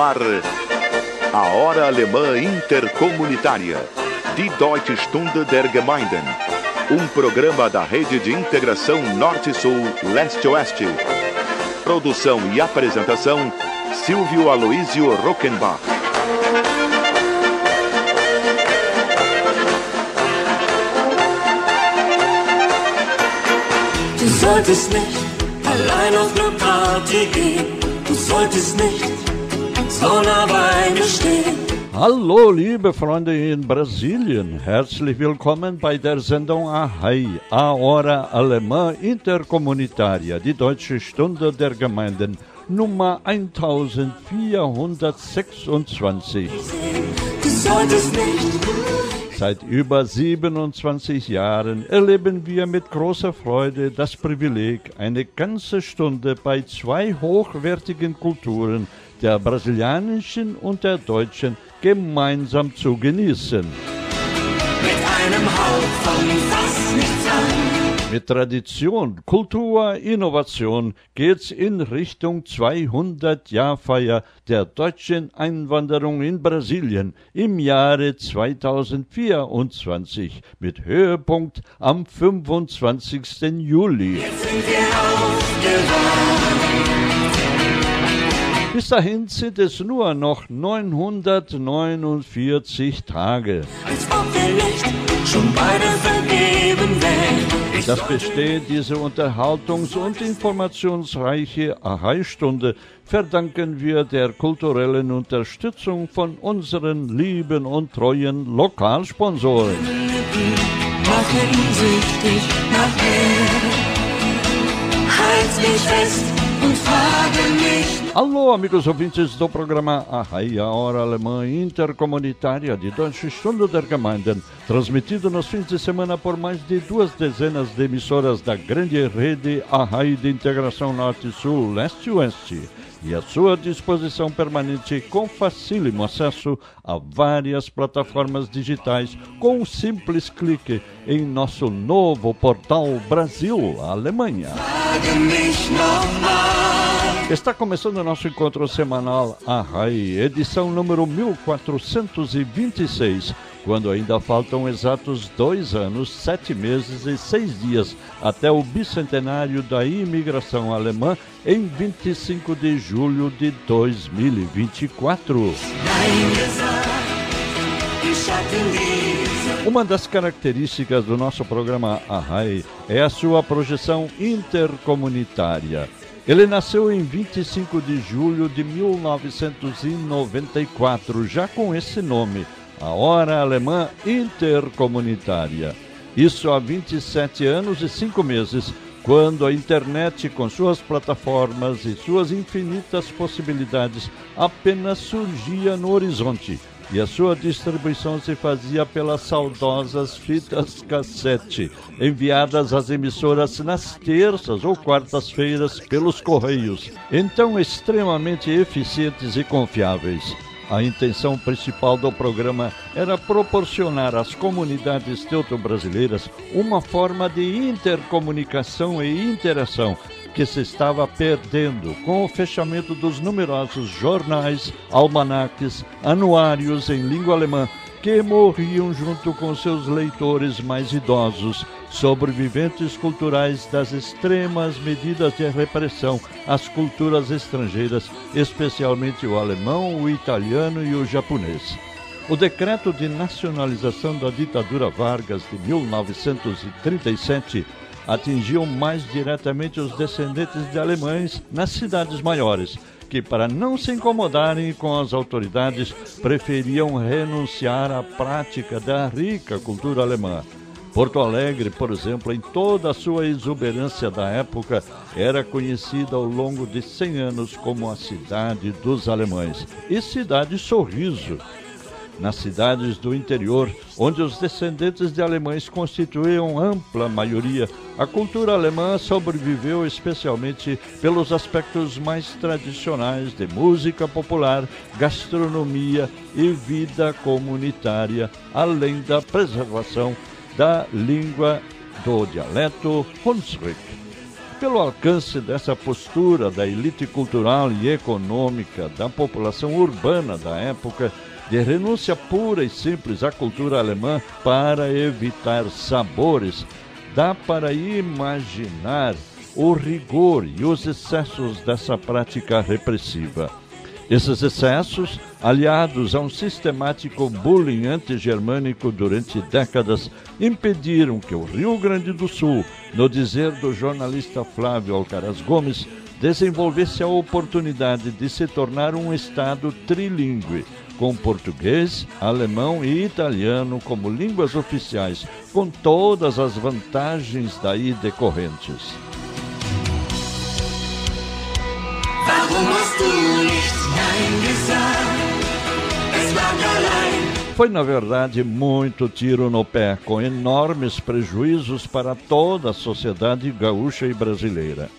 ar a Hora Alemã Intercomunitária, Die Deutsche Stunde der Gemeinden, um programa da Rede de Integração Norte-Sul, Leste-Oeste. Produção e apresentação, Silvio Aloísio Rockenbach. Du solltest nicht allein auf eine Party gehen. Du solltest nicht so nah bei mir stehen. Hallo, liebe Freunde in Brasilien. Herzlich willkommen bei der Sendung Ahai, A Hora Alemã Intercomunitaria, die Deutsche Stunde der Gemeinden, Nummer 1426. Du solltest nicht Seit über 27 Jahren erleben wir mit großer Freude das Privileg, eine ganze Stunde bei zwei hochwertigen Kulturen, der brasilianischen und der deutschen, gemeinsam zu genießen. mit einem Hauch von fast nichts an. Mit Tradition, Kultur, Innovation geht's in Richtung 200-Jahr-Feier der deutschen Einwanderung in Brasilien im Jahre 2024 mit Höhepunkt am 25. Juli. Sind wir aufgewacht. Bis dahin sind es nur noch 949 Tage. Als ob wir nicht schon beide vergeben wären. Das besteht diese unterhaltungs- und informationsreiche Ahai-Stunde verdanken wir der kulturellen Unterstützung von unseren lieben und treuen Lokalsponsoren. machen süchtig nach mehr. Halt mich fest Alô, amigos ouvintes do programa Ahai, a Hora Alemã Intercomunitária de Deutsche Stunde der Gemeinden, transmitido nos fins de semana por mais de duas dezenas de emissoras da grande rede Ahai de Integração Norte-Sul, Leste-Oeste, e à sua disposição permanente com facílimo acesso a várias plataformas digitais com um simples clique em nosso novo portal Brasil Está começando o nosso encontro semanal. Arrai, edição número 1426, quando ainda faltam exatos dois anos, sete meses e seis dias até o bicentenário da imigração alemã em 25 de julho de 2024. Uma das características do nosso programa Arrai é a sua projeção intercomunitária. Ele nasceu em 25 de julho de 1994, já com esse nome, a Hora Alemã Intercomunitária. Isso há 27 anos e 5 meses, quando a internet, com suas plataformas e suas infinitas possibilidades, apenas surgia no horizonte e a sua distribuição se fazia pelas saudosas fitas cassete, enviadas às emissoras nas terças ou quartas-feiras pelos correios, então extremamente eficientes e confiáveis. A intenção principal do programa era proporcionar às comunidades teuto-brasileiras uma forma de intercomunicação e interação que se estava perdendo com o fechamento dos numerosos jornais, almanaques, anuários em língua alemã que morriam junto com seus leitores mais idosos, sobreviventes culturais das extremas medidas de repressão às culturas estrangeiras, especialmente o alemão, o italiano e o japonês. O decreto de nacionalização da ditadura Vargas de 1937 atingiu mais diretamente os descendentes de alemães nas cidades maiores, que, para não se incomodarem com as autoridades, preferiam renunciar à prática da rica cultura alemã. Porto Alegre, por exemplo, em toda a sua exuberância da época, era conhecida ao longo de 100 anos como a cidade dos alemães e cidade sorriso. Nas cidades do interior, onde os descendentes de alemães constituíam ampla maioria, a cultura alemã sobreviveu especialmente pelos aspectos mais tradicionais de música popular, gastronomia e vida comunitária, além da preservação da língua do dialeto Hunsrück. pelo alcance dessa postura da elite cultural e econômica da população urbana da época de renúncia pura e simples à cultura alemã para evitar sabores, dá para imaginar o rigor e os excessos dessa prática repressiva. Esses excessos, aliados a um sistemático bullying antigermânico durante décadas, impediram que o Rio Grande do Sul, no dizer do jornalista Flávio Alcaraz Gomes, desenvolvesse a oportunidade de se tornar um Estado trilingue, com português, alemão e italiano como línguas oficiais, com todas as vantagens daí decorrentes. Foi, na verdade, muito tiro no pé, com enormes prejuízos para toda a sociedade gaúcha e brasileira.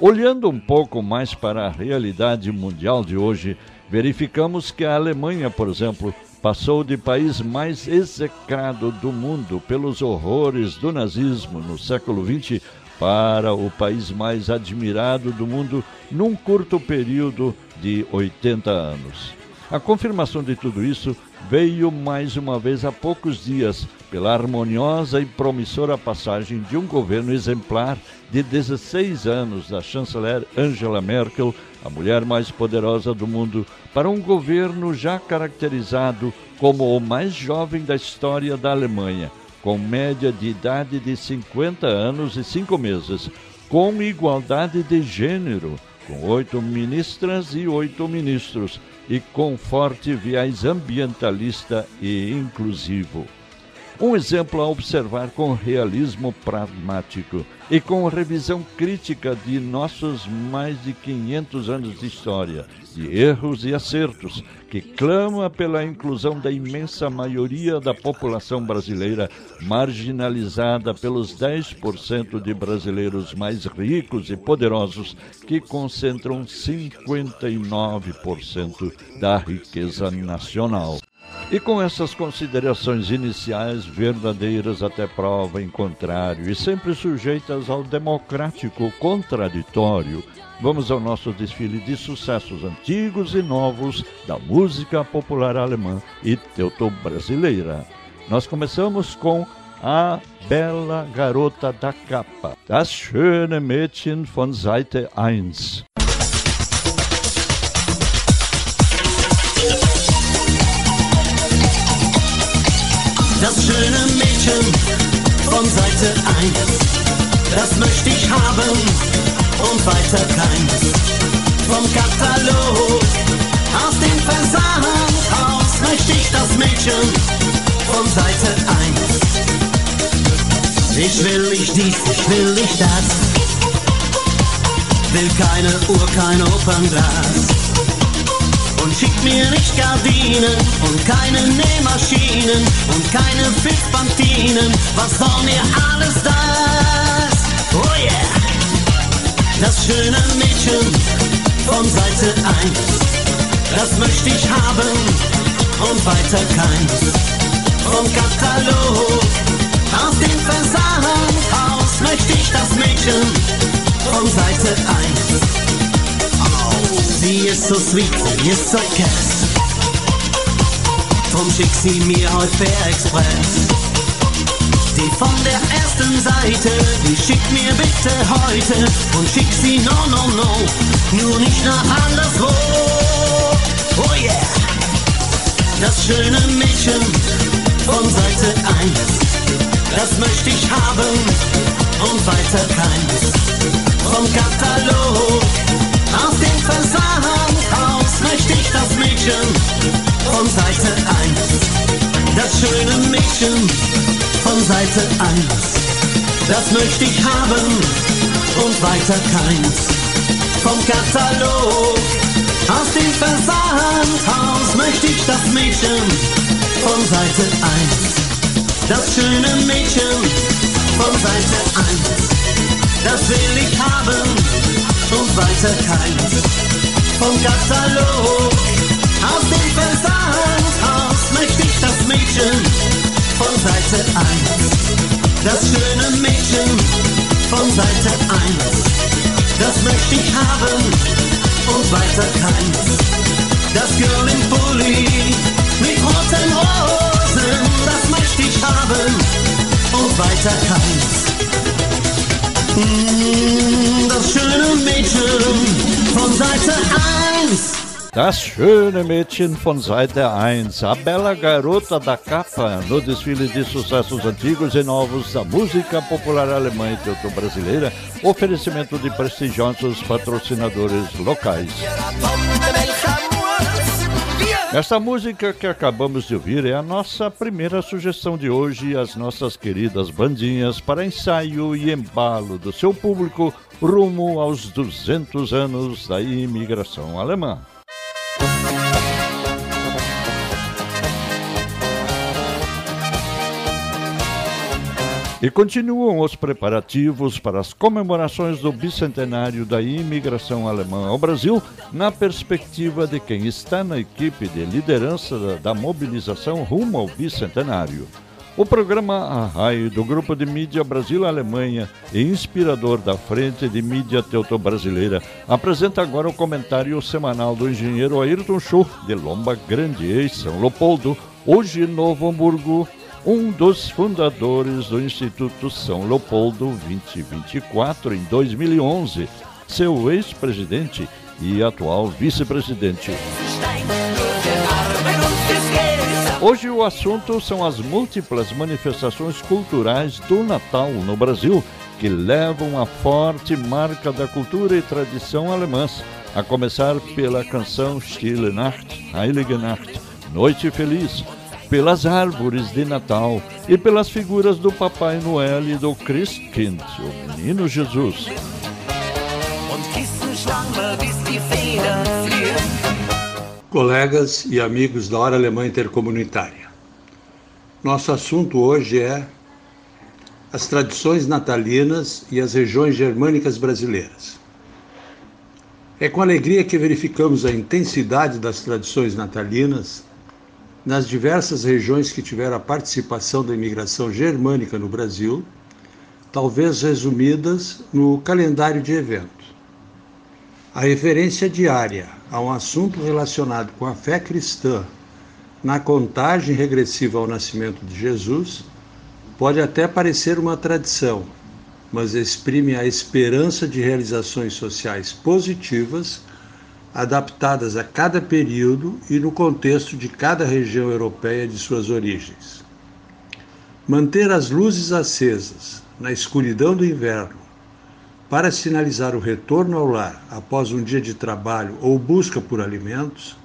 Olhando um pouco mais para a realidade mundial de hoje, verificamos que a Alemanha, por exemplo, passou de país mais execrado do mundo pelos horrores do nazismo no século XX para o país mais admirado do mundo num curto período de 80 anos. A confirmação de tudo isso veio mais uma vez há poucos dias pela harmoniosa e promissora passagem de um governo exemplar de 16 anos da chanceler Angela Merkel, a mulher mais poderosa do mundo, para um governo já caracterizado como o mais jovem da história da Alemanha, com média de idade de 50 anos e 5 meses, com igualdade de gênero, com oito ministras e oito ministros, e com forte viés ambientalista e inclusivo. Um exemplo a observar com realismo pragmático e com revisão crítica de nossos mais de 500 anos de história, de erros e acertos, que clama pela inclusão da imensa maioria da população brasileira, marginalizada pelos 10% de brasileiros mais ricos e poderosos, que concentram 59% da riqueza nacional. E com essas considerações iniciais, verdadeiras até prova em contrário e sempre sujeitas ao democrático contraditório, vamos ao nosso desfile de sucessos antigos e novos da música popular alemã e teuto-brasileira. Nós começamos com a bela garota da capa, das schöne Mädchen von Seite 1. Das schöne Mädchen von Seite 1, das möchte ich haben und weiter keins. Vom Katalog aus dem Versandhaus möchte ich das Mädchen von Seite 1. Ich will nicht dies, ich will nicht das. Will keine Uhr, kein Opernglas und schickt mir nicht Gardinen und keine Nähmaschinen und keine Fitzpantinen. Was soll mir alles das? Oh yeah! Das schöne Mädchen von Seite 1, das möchte ich haben und weiter keins. Vom Katalog aus dem Versandhaus möchte ich das Mädchen von Seite 1. Sie ist so sweet, sie ist so cass. Drum schick sie mir heute per Express. Die von der ersten Seite, die schick mir bitte heute und schick sie no no no, nur nicht nach anderswo. Oh yeah, das schöne Mädchen von Seite 1, das möchte ich haben und weiter keins. Vom Katalog aus dem Versandhaus möchte ich das Mädchen von Seite 1. Das schöne Mädchen von Seite 1. Das möchte ich haben und weiter keins. Vom Katalog aus dem Versandhaus möchte ich das Mädchen von Seite 1. Das schöne Mädchen von Seite 1. Das will ich haben und weiter keins. Vom Katalog aus dem Versandhaus möchte ich das Mädchen von Seite 1. Das schöne Mädchen von Seite 1. Das möchte ich haben und weiter keins. Das Girl im Pulli mit roten Rosen, das möchte ich haben und weiter keins. Das schöne Mädchen von Seite 1. Das schöne Mädchen von Seite 1, a bela garota da capa, no desfile de sucessos antigos e novos da música popular alemã e teuto-brasileira, oferecimento de prestigiosos patrocinadores locais. Esta música que acabamos de ouvir é a nossa primeira sugestão de hoje às nossas queridas bandinhas para ensaio e embalo do seu público rumo aos 200 anos da imigração alemã. E continuam os preparativos para as comemorações do bicentenário da imigração alemã ao Brasil, na perspectiva de quem está na equipe de liderança da mobilização rumo ao bicentenário. O programa Arraio do Grupo de Mídia Brasil-Alemanha e inspirador da Frente de Mídia Teuto-Brasileira apresenta agora o comentário semanal do engenheiro Ayrton Schuh, de Lomba Grande, em São Leopoldo, hoje Novo Hamburgo, um dos fundadores do Instituto São Leopoldo 2024 em 2011, seu ex-presidente e atual vice-presidente. Hoje o assunto são as múltiplas manifestações culturais do Natal no Brasil que levam a forte marca da cultura e tradição alemãs, a começar pela canção Stille Nacht, Heilige Nacht, Noite Feliz, pelas árvores de Natal e pelas figuras do Papai Noel e do Christkind, o Menino Jesus. Colegas e amigos da Hora Alemã Intercomunitária, nosso assunto hoje é as tradições natalinas e as regiões germânicas brasileiras. É com alegria que verificamos a intensidade das tradições natalinas nas diversas regiões que tiveram a participação da imigração germânica no Brasil, talvez resumidas no calendário de evento. A referência diária a um assunto relacionado com a fé cristã na contagem regressiva ao nascimento de Jesus pode até parecer uma tradição, mas exprime a esperança de realizações sociais positivas adaptadas a cada período e no contexto de cada região europeia de suas origens. Manter as luzes acesas na escuridão do inverno para sinalizar o retorno ao lar após um dia de trabalho ou busca por alimentos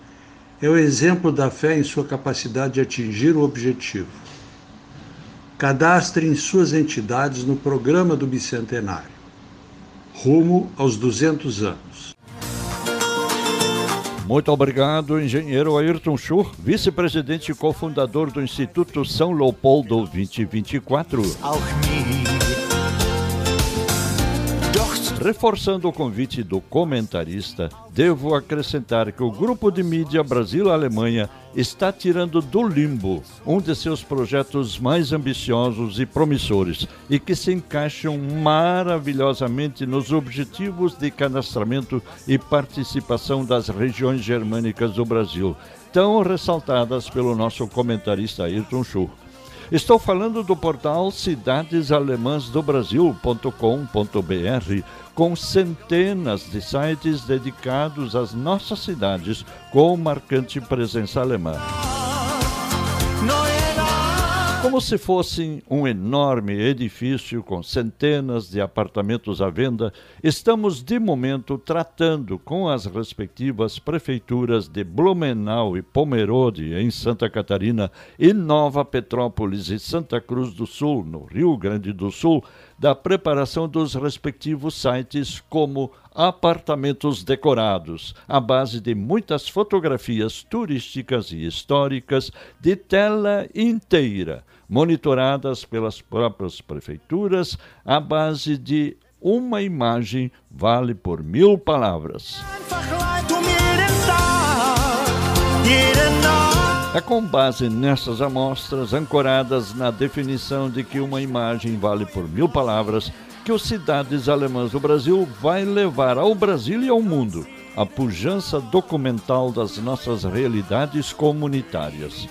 é o exemplo da fé em sua capacidade de atingir o objetivo. Cadastre em suas entidades no programa do bicentenário, rumo aos 200 anos. Muito obrigado, engenheiro Ayrton Schur, vice-presidente e cofundador do Instituto São Leopoldo 2024. Reforçando o convite do comentarista, devo acrescentar que o grupo de mídia Brasil-Alemanha está tirando do limbo um de seus projetos mais ambiciosos e promissores e que se encaixam maravilhosamente nos objetivos de cadastramento e participação das regiões germânicas do Brasil, tão ressaltadas pelo nosso comentarista Ayrton Schur. Estou falando do portal cidadesalemãsdobrasil.com.br, com centenas de sites dedicados às nossas cidades com marcante presença alemã. Como se fosse um enorme edifício com centenas de apartamentos à venda, estamos de momento tratando com as respectivas prefeituras de Blumenau e Pomerode, em Santa Catarina, e Nova Petrópolis e Santa Cruz do Sul, no Rio Grande do Sul, da preparação dos respectivos sites como apartamentos decorados, à base de muitas fotografias turísticas e históricas de tela inteira, monitoradas pelas próprias prefeituras, à base de uma imagem vale por mil palavras. É com base nessas amostras, ancoradas na definição de que uma imagem vale por mil palavras, que os Cidades Alemãs do Brasil vai levar ao Brasil e ao mundo a pujança documental das nossas realidades comunitárias.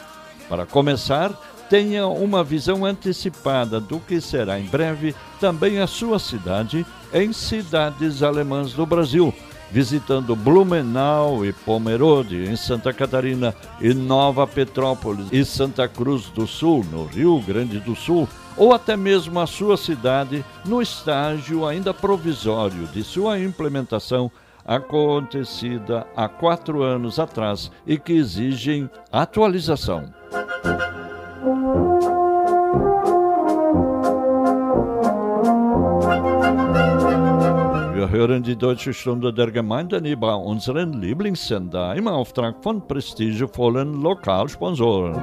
Para começar, tenha uma visão antecipada do que será em breve também a sua cidade em Cidades Alemãs do Brasil, visitando Blumenau e Pomerode, em Santa Catarina, e Nova Petrópolis e Santa Cruz do Sul, no Rio Grande do Sul, ou até mesmo a sua cidade no estágio ainda provisório de sua implementação acontecida há quatro anos atrás e que exigem atualização. Wir hören die Deutsche Stunde der Gemeinden über unseren Lieblingssender im Auftrag von prestigevollen Lokalsponsoren.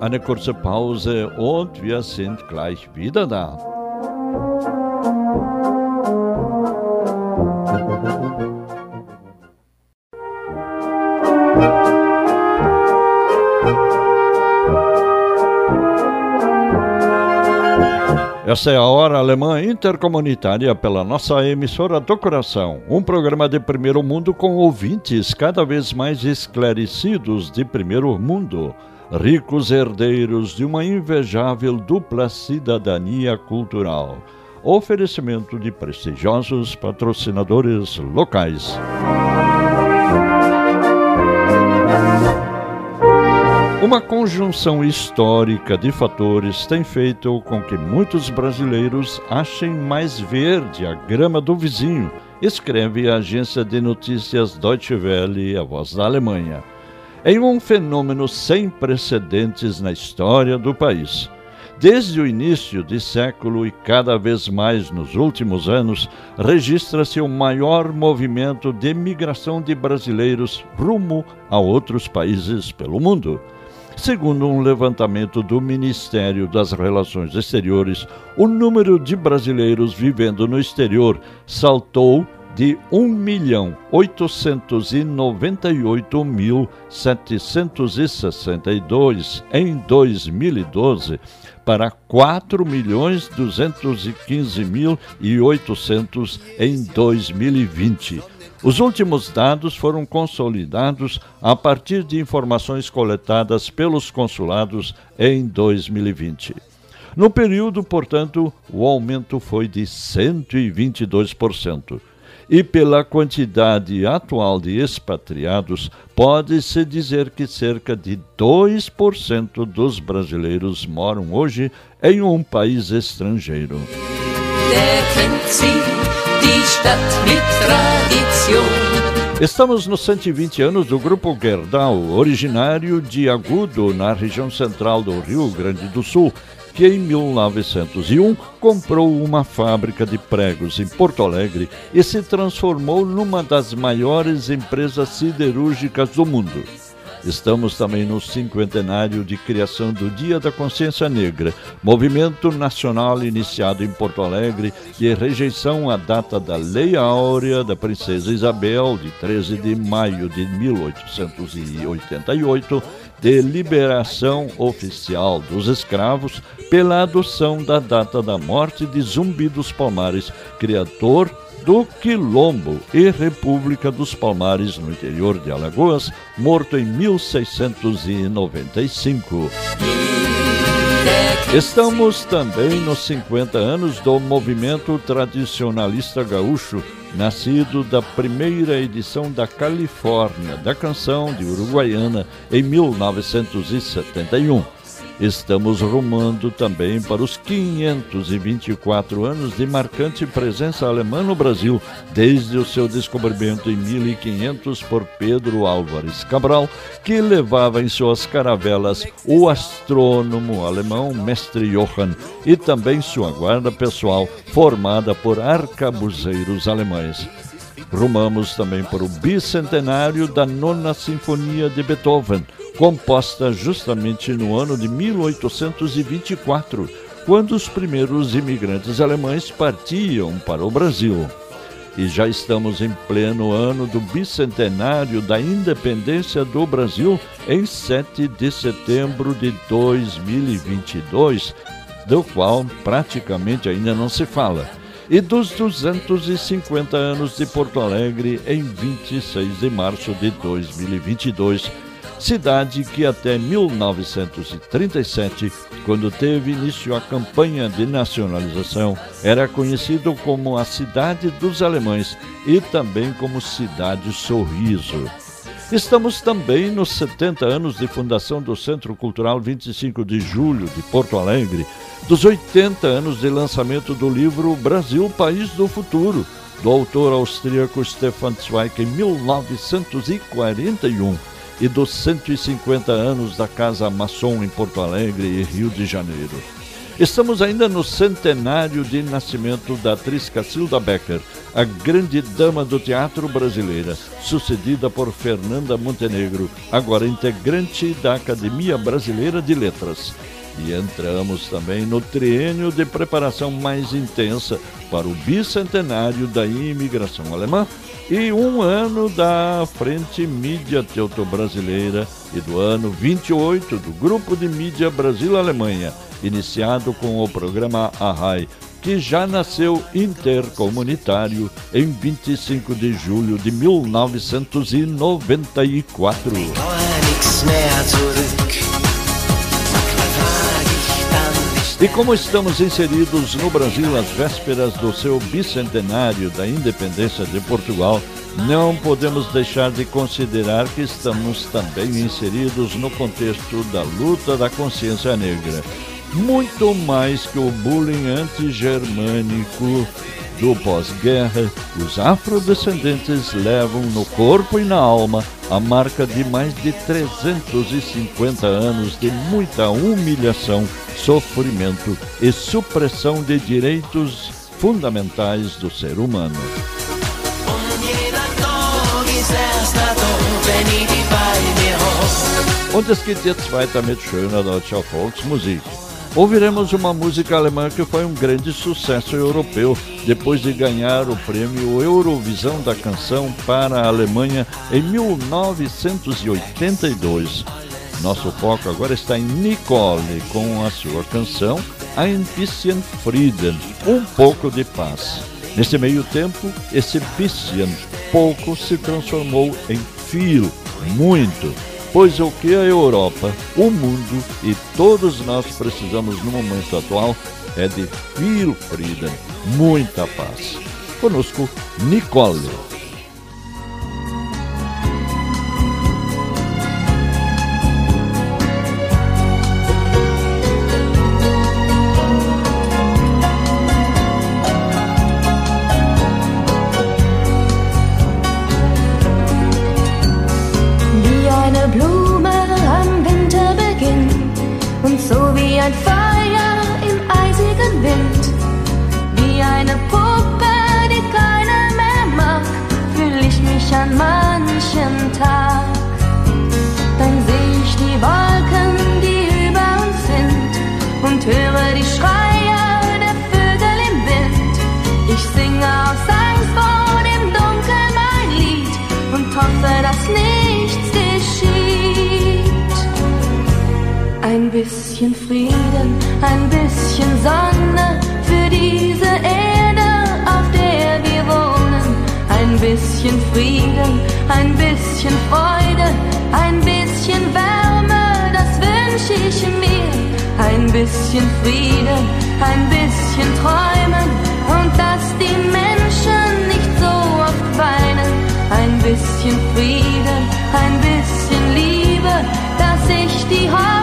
Eine kurze Pause und wir sind gleich wieder da. Essa é a Hora Alemã Intercomunitária pela nossa emissora do coração. Um programa de primeiro mundo com ouvintes cada vez mais esclarecidos de primeiro mundo, ricos herdeiros de uma invejável dupla cidadania cultural. Oferecimento de prestigiosos patrocinadores locais. Uma conjunção histórica de fatores tem feito com que muitos brasileiros achem mais verde a grama do vizinho, escreve a agência de notícias Deutsche Welle, a voz da Alemanha. Em um fenômeno sem precedentes na história do país. Desde o início de século e cada vez mais nos últimos anos, registra-se o maior movimento de migração de brasileiros rumo a outros países pelo mundo. Segundo um levantamento do Ministério das Relações Exteriores, o número de brasileiros vivendo no exterior saltou de 1.898.762 em 2012 para 4.215.800 em 2020 os últimos dados foram consolidados a partir de informações coletadas pelos consulados em 2020. No período, portanto, o aumento foi de 122%. E pela quantidade atual de expatriados, pode-se dizer que cerca de 2% dos brasileiros moram hoje em um país estrangeiro. Estamos nos 120 anos do Grupo Gerdau, originário de Agudo, na região central do Rio Grande do Sul, que em 1901 comprou uma fábrica de pregos em Porto Alegre e se transformou numa das maiores empresas siderúrgicas do mundo. Estamos também no cinquentenário de criação do Dia da Consciência Negra, movimento nacional iniciado em Porto Alegre de rejeição à data da Lei Áurea da Princesa Isabel, de 13 de maio de 1888, de liberação oficial dos escravos pela adoção da data da morte de Zumbi dos Palmares, criador do Quilombo e República dos Palmares, no interior de Alagoas, morto em 1695. Estamos também nos 50 anos do movimento tradicionalista gaúcho, nascido da primeira edição da Califórnia da canção de Uruguaiana em 1971. Estamos rumando também para os 524 anos de marcante presença alemã no Brasil, desde o seu descobrimento em 1500 por Pedro Álvares Cabral, que levava em suas caravelas o astrônomo alemão Mestre Johann e também sua guarda pessoal, formada por arcabuzeiros alemães. Rumamos também para o bicentenário da Nona Sinfonia de Beethoven, composta justamente no ano de 1824, quando os primeiros imigrantes alemães partiam para o Brasil. e já estamos em pleno ano do bicentenário da independência do Brasil em 7 de setembro de 2022, do qual praticamente ainda não se fala, e dos 250 anos de Porto Alegre em 26 de março de 2022 cidade que até 1937, quando teve início a campanha de nacionalização, era conhecido como a Cidade dos Alemães e também como Cidade Sorriso. Estamos também nos 70 anos de fundação do Centro Cultural 25 de Julho de Porto Alegre, dos 80 anos de lançamento do livro Brasil, País do Futuro, do autor austríaco Stefan Zweig em 1941 e dos 150 anos da Casa Maçom em Porto Alegre e Rio de Janeiro. Estamos ainda no centenário de nascimento da atriz Cacilda Becker, a grande dama do teatro brasileira, sucedida por Fernanda Montenegro, agora integrante da Academia Brasileira de Letras. E entramos também no triênio de preparação mais intensa para o bicentenário da imigração alemã e um ano da Frente Mídia Teuto-Brasileira e do ano 28 do Grupo de Mídia Brasil-Alemanha, iniciado com o programa Arrai, que já nasceu intercomunitário em 25 de julho de 1994. E como estamos inseridos no Brasil às vésperas do seu bicentenário da independência de Portugal, não podemos deixar de considerar que estamos também inseridos no contexto da luta da consciência negra. Muito mais que o bullying antigermânico do pós-guerra, os afrodescendentes levam no corpo e na alma a marca de mais de 350 anos de muita humilhação, sofrimento e supressão de direitos fundamentais do ser humano. Und es geht jetzt weiter mit schöner deutscher Volksmusik. Ouviremos uma música alemã que foi um grande sucesso europeu, depois de ganhar o prêmio Eurovisão da Canção para a Alemanha em 1982. Nosso foco agora está em Nicole, com a sua canção Ein bisschen Frieden, um pouco de paz. Nesse meio tempo, esse bisschen, pouco, se transformou em viel, muito pois o que a Europa, o mundo e todos nós precisamos no momento atual é de viel Frieden, muita paz. Conosco, Nicole. Ein bisschen Freude, ein bisschen Wärme, das wünsche ich mir. Ein bisschen Frieden, ein bisschen Träumen und dass die Menschen nicht so oft weinen. Ein bisschen Frieden, ein bisschen Liebe, dass ich die Hoffnung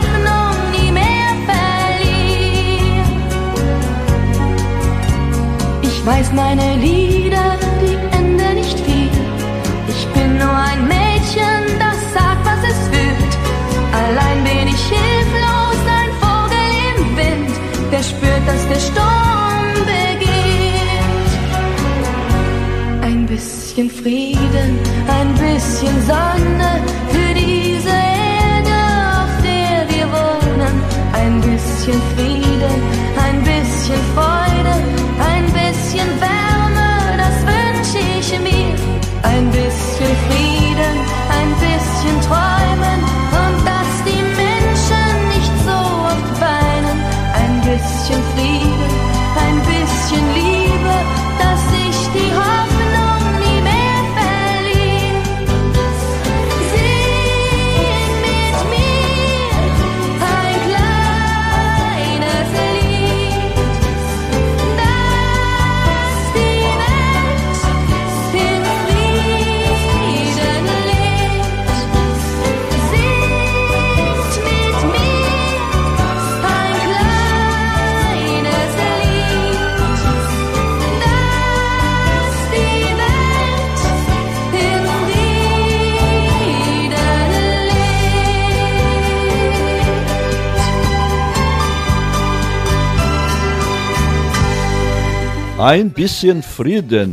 weiß meine Lieder, der Sturm beginnt. Ein bisschen Frieden, ein bisschen Sonne für diese Erde, auf der wir wohnen. Ein bisschen Frieden, ein bisschen Freude, ein bisschen Wärme, das wünsche ich mir. Ein bisschen Frieden, ein bisschen Treue.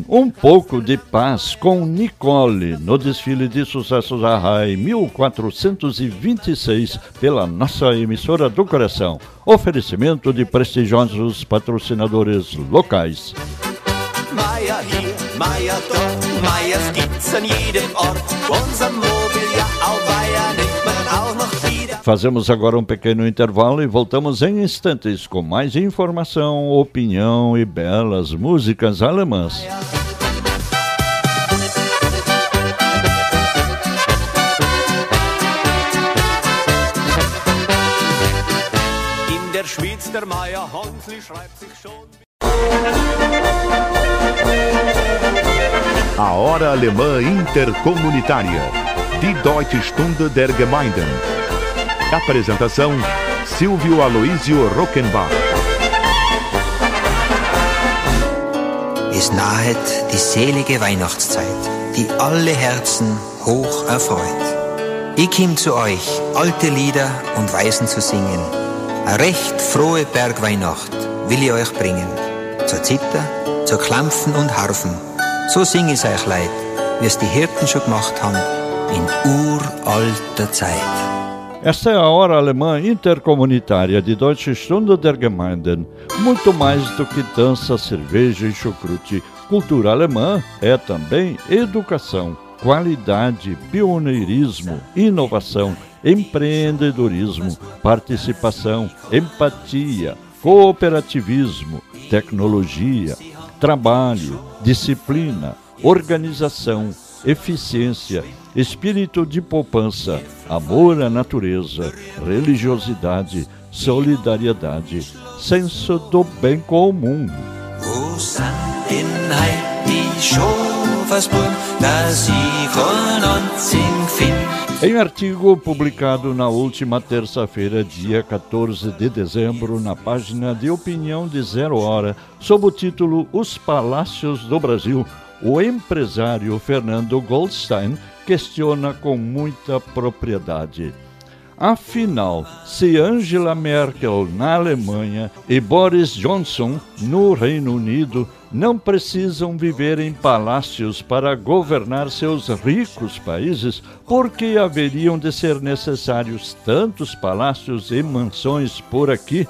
Um pouco de paz, com Nicole, no desfile de sucessos da RAI 1426, pela nossa emissora do coração. Oferecimento de prestigiosos patrocinadores locais. Hier, dort, gibt's an jedem Ort. Unser auch nimmt man auch noch Fazemos agora um pequeno intervalo e voltamos em instantes com mais informação, opinião e belas músicas alemãs. In der Schweiz der Meier Hansli schreibt sich schon. A Hora Alemã Intercomunitária. Die Deutsche Stunde der Gemeinden. Apresentação: Silvio Aloísio Rockenbach. Es nahet die selige Weihnachtszeit, die alle Herzen hoch erfreut. Ich kim zu euch, alte Lieder und Weisen zu singen. Eine recht frohe Bergweihnacht will ich euch bringen. Zur Zither, zur Klampfen und Harfen. So sing ich euch leid, wie es die Hirten schon gemacht haben in uralter Zeit. Esta é a hora alemã intercomunitária de Deutsche Stunde der Gemeinden. Muito mais do que dança, cerveja e chucrute. Cultura alemã é também educação, qualidade, pioneirismo, inovação, empreendedorismo, participação, empatia, cooperativismo, tecnologia, trabalho, disciplina, organização, eficiência, espírito de poupança, amor à natureza, religiosidade, solidariedade, senso do bem comum. Em artigo publicado na última terça-feira, dia 14 de dezembro, na página de opinião de Zero Hora, sob o título Os Palácios do Brasil, o empresário Fernando Goldstein questiona com muita propriedade. Afinal, se Angela Merkel na Alemanha e Boris Johnson no Reino Unido não precisam viver em palácios para governar seus ricos países, por que haveriam de ser necessários tantos palácios e mansões por aqui?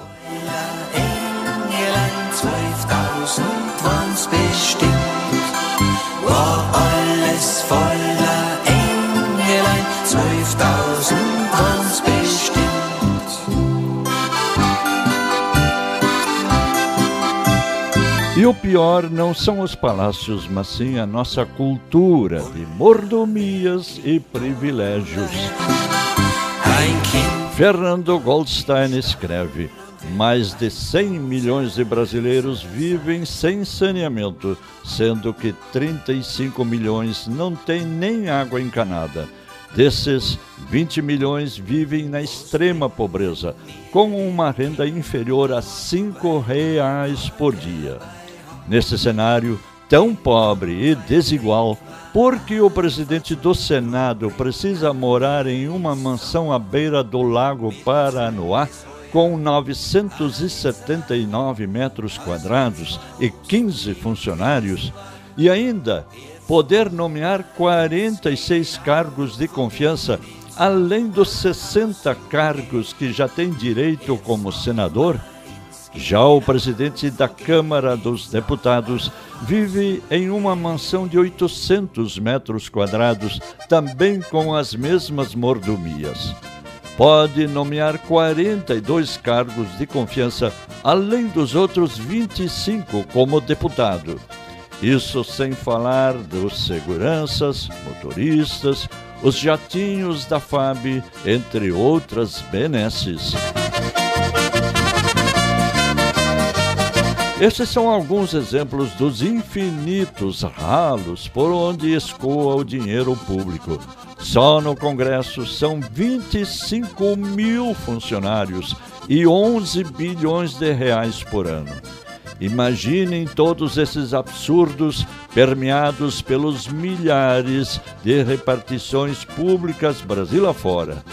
O pior não são os palácios, mas sim a nossa cultura de mordomias e privilégios. Fernando Goldstein escreve: mais de 100 milhões de brasileiros vivem sem saneamento, sendo que 35 milhões não têm nem água encanada. Desses, 20 milhões vivem na extrema pobreza, com uma renda inferior a 5 reais por dia. Nesse cenário tão pobre e desigual, porque o presidente do Senado precisa morar em uma mansão à beira do Lago Paranoá com 979 metros quadrados e 15 funcionários, e ainda poder nomear 46 cargos de confiança, além dos 60 cargos que já tem direito como senador, já o presidente da Câmara dos Deputados vive em uma mansão de 800 metros quadrados, também com as mesmas mordomias. Pode nomear 42 cargos de confiança, além dos outros 25 como deputado. Isso sem falar dos seguranças, motoristas, os jatinhos da FAB, entre outras benesses. Esses são alguns exemplos dos infinitos ralos por onde escoa o dinheiro público. Só no Congresso são 25 mil funcionários e 11 bilhões de reais por ano. Imaginem todos esses absurdos permeados pelos milhares de repartições públicas Brasil afora.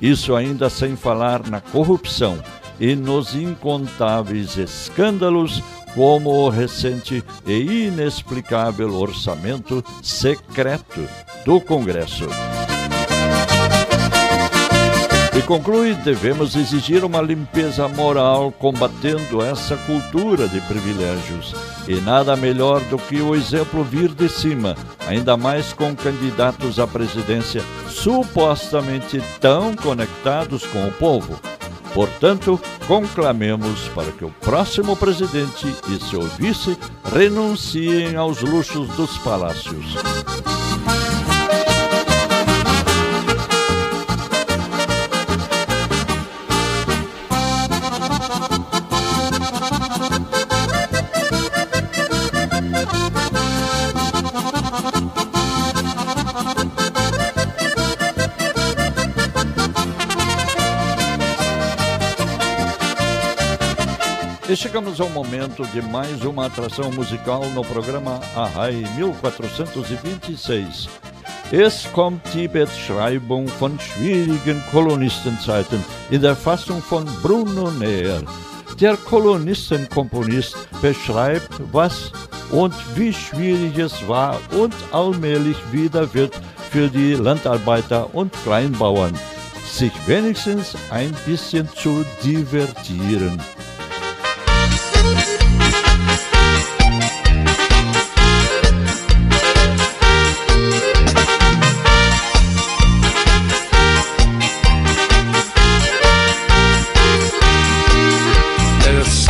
Isso ainda sem falar na corrupção e nos incontáveis escândalos como o recente e inexplicável orçamento secreto do Congresso. E conclui: devemos exigir uma limpeza moral combatendo essa cultura de privilégios. E nada melhor do que o exemplo vir de cima, ainda mais com candidatos à presidência supostamente tão conectados com o povo. Portanto, conclamemos para que o próximo presidente e seu vice renunciem aos luxos dos palácios. Chegamos ao momento de mais uma atração musical no programa Arrai 1426. Es kommt die Beschreibung von schwierigen Kolonistenzeiten in der Fassung von Bruno Neer. Der Kolonistenkomponist beschreibt, was und wie schwierig es war und allmählich wieder wird für die Landarbeiter und Kleinbauern, sich wenigstens ein bisschen zu divertieren.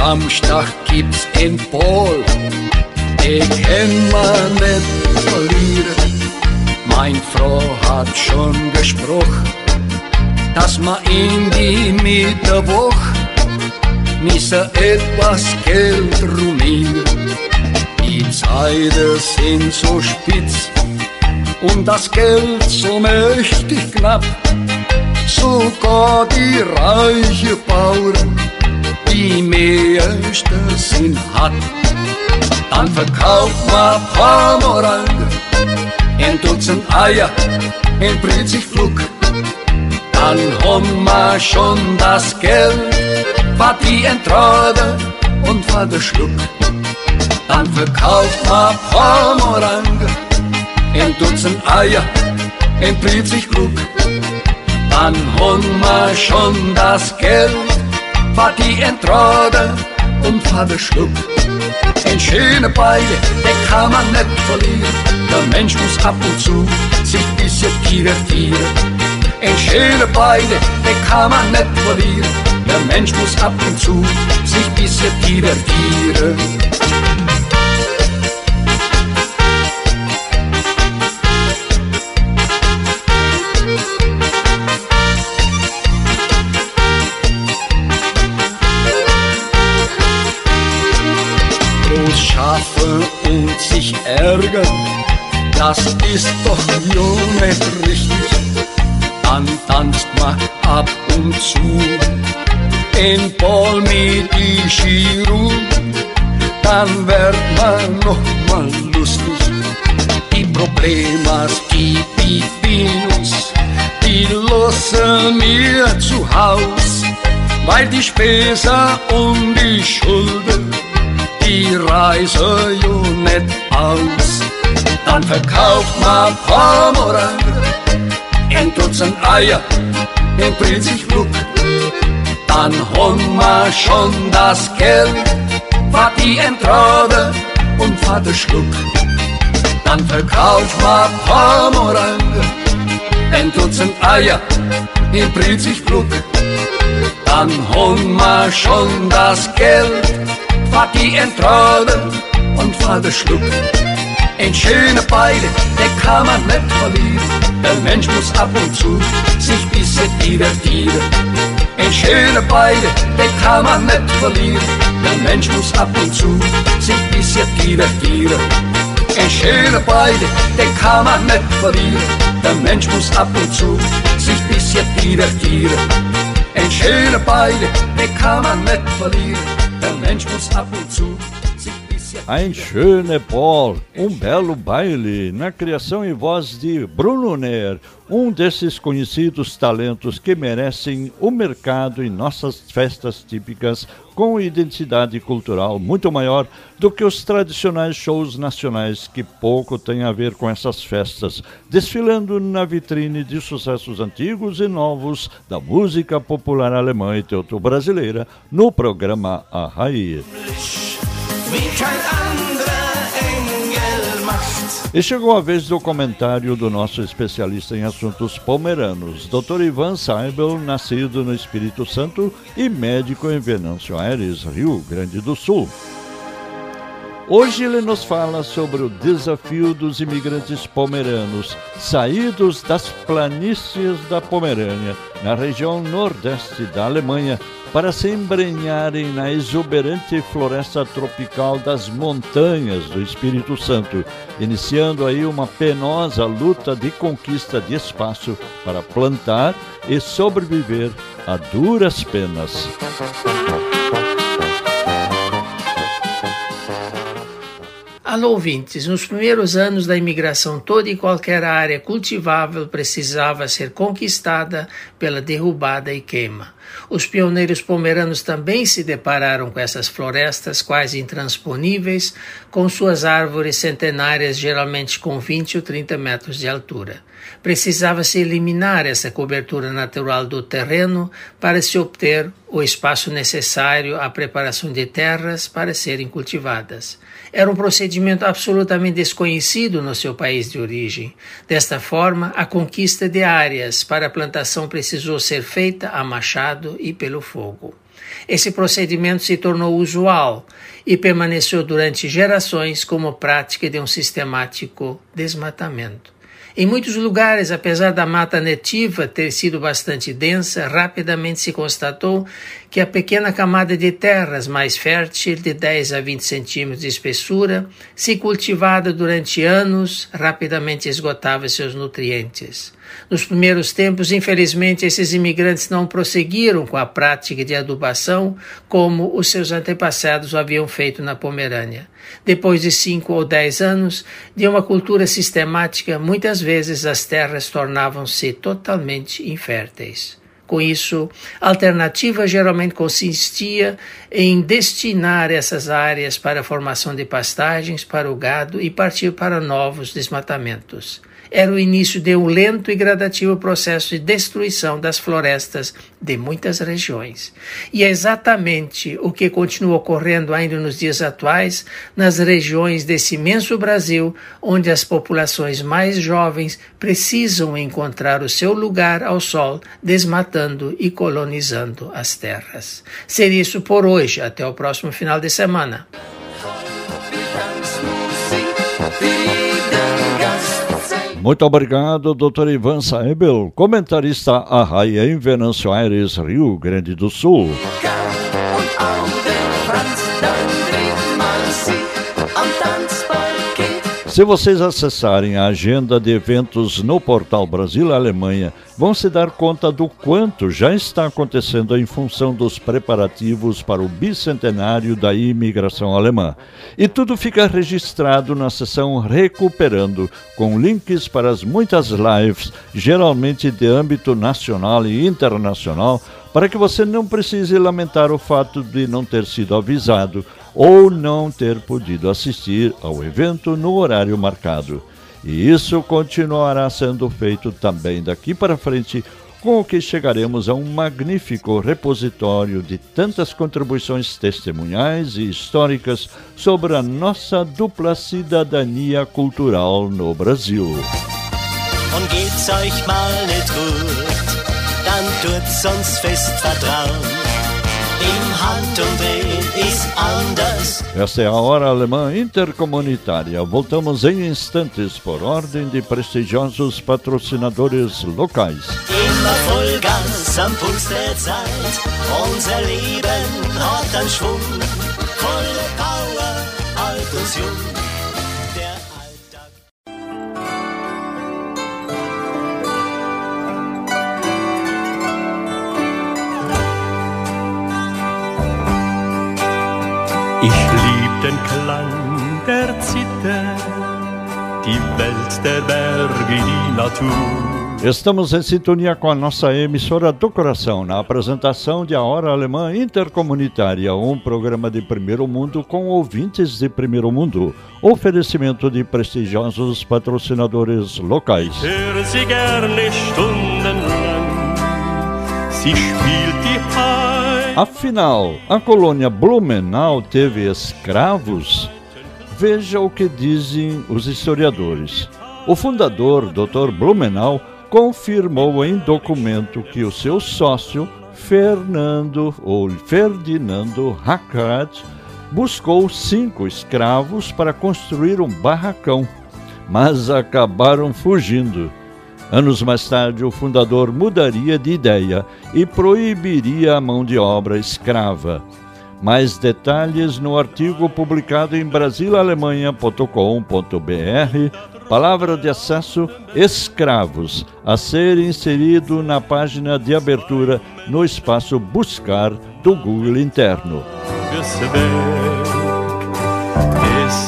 Samstag gibt's ein Ball, den kann man nicht verlieren. Mein Frau hat schon gesprochen, dass man in die Mittwoch misse etwas Geld ruinieren. Die Zeiten sind so spitz und das Geld so mächtig knapp. Sogar die reiche Bauern die meiste Sinn hat. Dann verkauft man paar Morangen, ein Dutzend Eier, ein Britzig Flug. Dann haben wir schon das Geld, war die Entrade und war der Schluck. Dann verkauft man paar Morangen, ein Dutzend Eier, ein Britzig Flug. Dann haben wir schon das Geld, war die Entrade und Schluck. Ein schöner Beide, den kann man nicht verlieren. Der Mensch muss ab und zu sich bisschen divertieren. Ein schöner Beide, den kann man nicht verlieren. Der Mensch muss ab und zu sich bisschen divertieren. Schaffen und sich ärgern, das ist doch ja nicht richtig. Dann tanzt man ab und zu ein Ball mit die Chiru, dann wird man noch mal lustig. Die Probleme, die Pipinos, die lassen mir zu Haus, weil die Späße und die Schulden die Reise jo nicht aus. Dann verkauft man Pomorangen, ein Dutzend Eier, ein Prinzig Flug. Dann haben wir schon das Geld, war die Entrade und war der Schluck. Dann verkauft man Pomorangen, ein Dutzend Eier, ein Prinzig Flug. Dann haben wir schon das Geld, war die Entrade und war der Schluck. Schöner Beide, der kann man nicht verlieren. Der Mensch muss ab und zu sich bisschen divertieren. Ein schöner Beide, der kann man nicht verlieren. Der Mensch muss ab und zu sich bisschen divertieren. Ein schöner Beide, der kann man nicht verlieren. Der Mensch muss ab und zu sich bisschen divertieren. Ein schöner Beide, der kann man nicht verlieren. Der Mensch muss ab und zu bisschen Ein schöne Ball, um belo baile, na criação e voz de Bruno Ner, um desses conhecidos talentos que merecem o mercado em nossas festas típicas com identidade cultural muito maior do que os tradicionais shows nacionais que pouco têm a ver com essas festas, desfilando na vitrine de sucessos antigos e novos da música popular alemã e teuto-brasileira no programa A Raiz. E chegou a vez do comentário do nosso especialista em assuntos pomeranos, Dr. Ivan Seibel, nascido no Espírito Santo e médico em Venâncio Aires, Rio Grande do Sul. Hoje ele nos fala sobre o desafio dos imigrantes pomeranos saídos das planícies da Pomerânia, na região nordeste da Alemanha, para se embrenharem na exuberante floresta tropical das montanhas do Espírito Santo, iniciando aí uma penosa luta de conquista de espaço para plantar e sobreviver a duras penas. Alô, ouvintes, nos primeiros anos da imigração, toda e qualquer área cultivável precisava ser conquistada pela derrubada e queima. Os pioneiros pomeranos também se depararam com essas florestas quase intransponíveis, com suas árvores centenárias geralmente com 20 ou 30 metros de altura. Precisava-se eliminar essa cobertura natural do terreno para se obter o espaço necessário à preparação de terras para serem cultivadas. Era um procedimento absolutamente desconhecido no seu país de origem. Desta forma, a conquista de áreas para a plantação precisou ser feita a machado e pelo fogo. Esse procedimento se tornou usual e permaneceu durante gerações como prática de um sistemático desmatamento. Em muitos lugares, apesar da mata nativa ter sido bastante densa, rapidamente se constatou que a pequena camada de terras mais fértil, de 10 a 20 centímetros de espessura, se cultivada durante anos, rapidamente esgotava seus nutrientes. Nos primeiros tempos, infelizmente, esses imigrantes não prosseguiram com a prática de adubação como os seus antepassados o haviam feito na Pomerânia. Depois de cinco ou dez anos de uma cultura sistemática, muitas vezes as terras tornavam-se totalmente inférteis. Com isso, a alternativa geralmente consistia em destinar essas áreas para a formação de pastagens para o gado e partir para novos desmatamentos era o início de um lento e gradativo processo de destruição das florestas de muitas regiões. E é exatamente o que continua ocorrendo ainda nos dias atuais nas regiões desse imenso Brasil, onde as populações mais jovens precisam encontrar o seu lugar ao sol, desmatando e colonizando as terras. Seria isso por hoje. Até o próximo final de semana. Muito obrigado, Dr. Ivan Saebel, comentarista a raia em Venâncio Aires, Rio Grande do Sul. Se vocês acessarem a agenda de eventos no portal Brasil Alemanha, vão se dar conta do quanto já está acontecendo em função dos preparativos para o bicentenário da imigração alemã. E tudo fica registrado na seção Recuperando, com links para as muitas lives, geralmente de âmbito nacional e internacional, para que você não precise lamentar o fato de não ter sido avisado ou não ter podido assistir ao evento no horário marcado. E isso continuará sendo feito também daqui para frente, com o que chegaremos a um magnífico repositório de tantas contribuições testemunhais e históricas sobre a nossa dupla cidadania cultural no Brasil. Und geht's euch mal nicht gut, dann tut's uns fest vertrauen. Esta é a Hora Alemã Intercomunitária. Voltamos em instantes por ordem de prestigiosos patrocinadores locais. Immer Klang der Zither, die Welt der Berge, die Natur. Estamos em sintonia com a nossa emissora do coração na apresentação de A Hora Alemã Intercomunitária, um programa de primeiro mundo com ouvintes de primeiro mundo. Oferecimento de prestigiosos patrocinadores locais. Afinal, a colônia Blumenau teve escravos? Veja o que dizem os historiadores. O fundador, Dr. Blumenau, confirmou em documento que o seu sócio, Fernando ou Ferdinando Hackert, buscou cinco escravos para construir um barracão, mas acabaram fugindo. Anos mais tarde, o fundador mudaria de ideia e proibiria a mão de obra escrava. Mais detalhes no artigo publicado em brasilalemanha.com.br Palavra de acesso escravos, a ser inserido na página de abertura no espaço buscar do Google interno.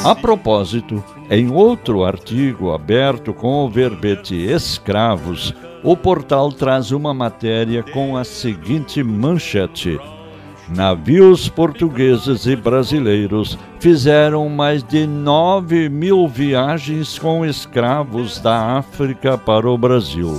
A propósito, em outro artigo aberto com o verbete escravos, o portal traz uma matéria com a seguinte manchete navios portugueses e brasileiros fizeram mais de 9 mil viagens com escravos da África para o Brasil.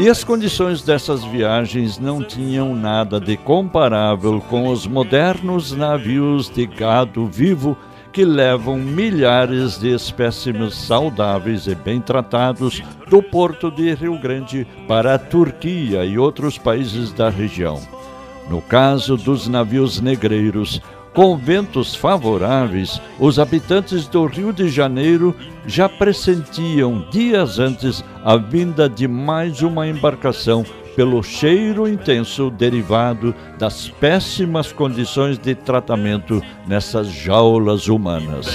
E as condições dessas viagens não tinham nada de comparável com os modernos navios de gado vivo que levam milhares de espécimes saudáveis e bem tratados do porto de Rio Grande para a Turquia e outros países da região. No caso dos navios negreiros, com ventos favoráveis, os habitantes do Rio de Janeiro já pressentiam dias antes a vinda de mais uma embarcação pelo cheiro intenso derivado das péssimas condições de tratamento nessas jaulas humanas.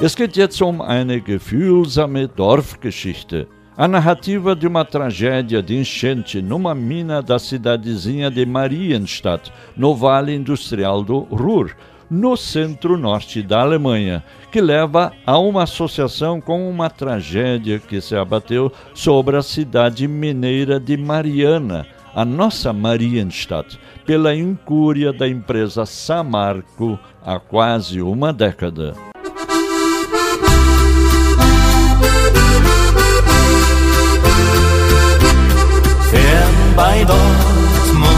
Es geht jetzt um eine gefühlsame Dorfgeschichte. A narrativa de uma tragédia de enchente numa mina da cidadezinha de Marienstadt, no Vale Industrial do Ruhr, no centro-norte da Alemanha, que leva a uma associação com uma tragédia que se abateu sobre a cidade mineira de Mariana, a nossa Marienstadt, pela incúria da empresa Samarco há quase uma década. Bei Dortmund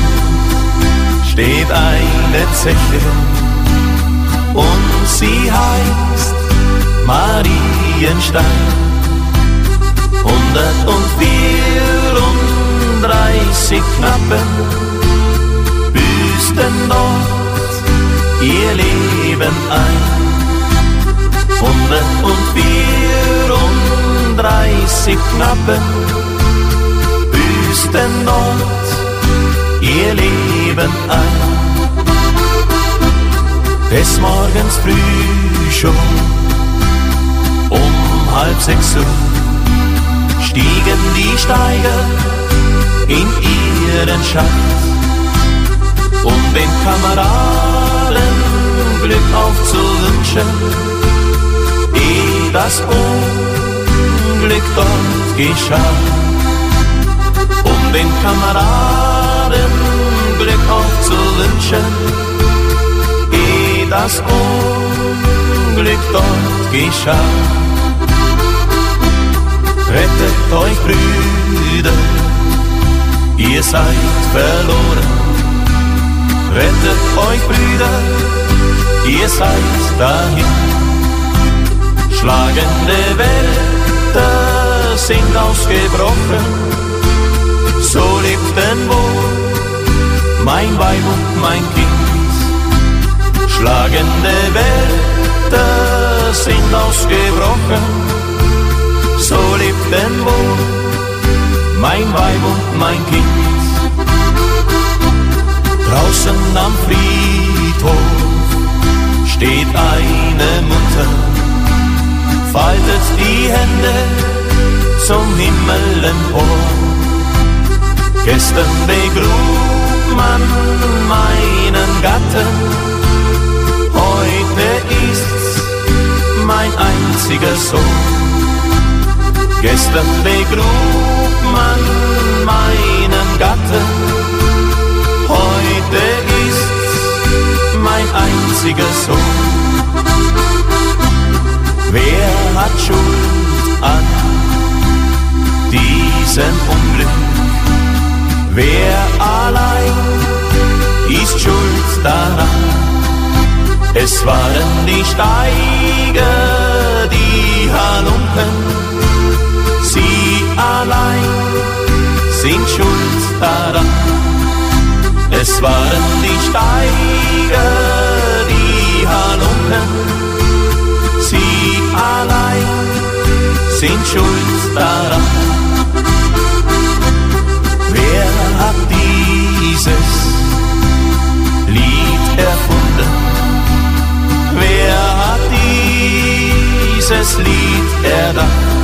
steht eine Zeche und sie heißt Marienstein. 134 Knappen büßten dort ihr Leben ein. 134 Knappen büßten dort ihr Leben ein des Morgens früh schon um halb sechs Uhr stiegen die Steiger in ihren Schacht, um den Kameraden Glück aufzuwünschen, ehe das Unglück dort geschah. Den Kameraden Glück aufzuwünschen, das Unglück dort geschah. Rettet euch, Brüder, ihr seid verloren. Rettet euch, Brüder, ihr seid dahin. Schlagende Wetter sind ausgebrochen, so lebten wohl mein Weib und mein Kind. Schlagende Wetter sind ausgebrochen, so lebten wohl mein Weib und mein Kind. Draußen am Friedhof steht eine Mutter, faltet die Hände zum Himmel empor. Gestern begrub man meinen Gatten, heute ist's mein einziger Sohn. Gestern begrub man meinen Gatten, heute ist's mein einziger Sohn. Wer hat Schuld an diesem Unglück? Wer allein ist schuld daran? Es waren die Steiger, die Halunken, sie allein sind schuld daran. Es waren die Steiger, die Halunken, sie allein sind schuld daran. Hat dieses Lied erfunden? Wer hat dieses Lied erdacht?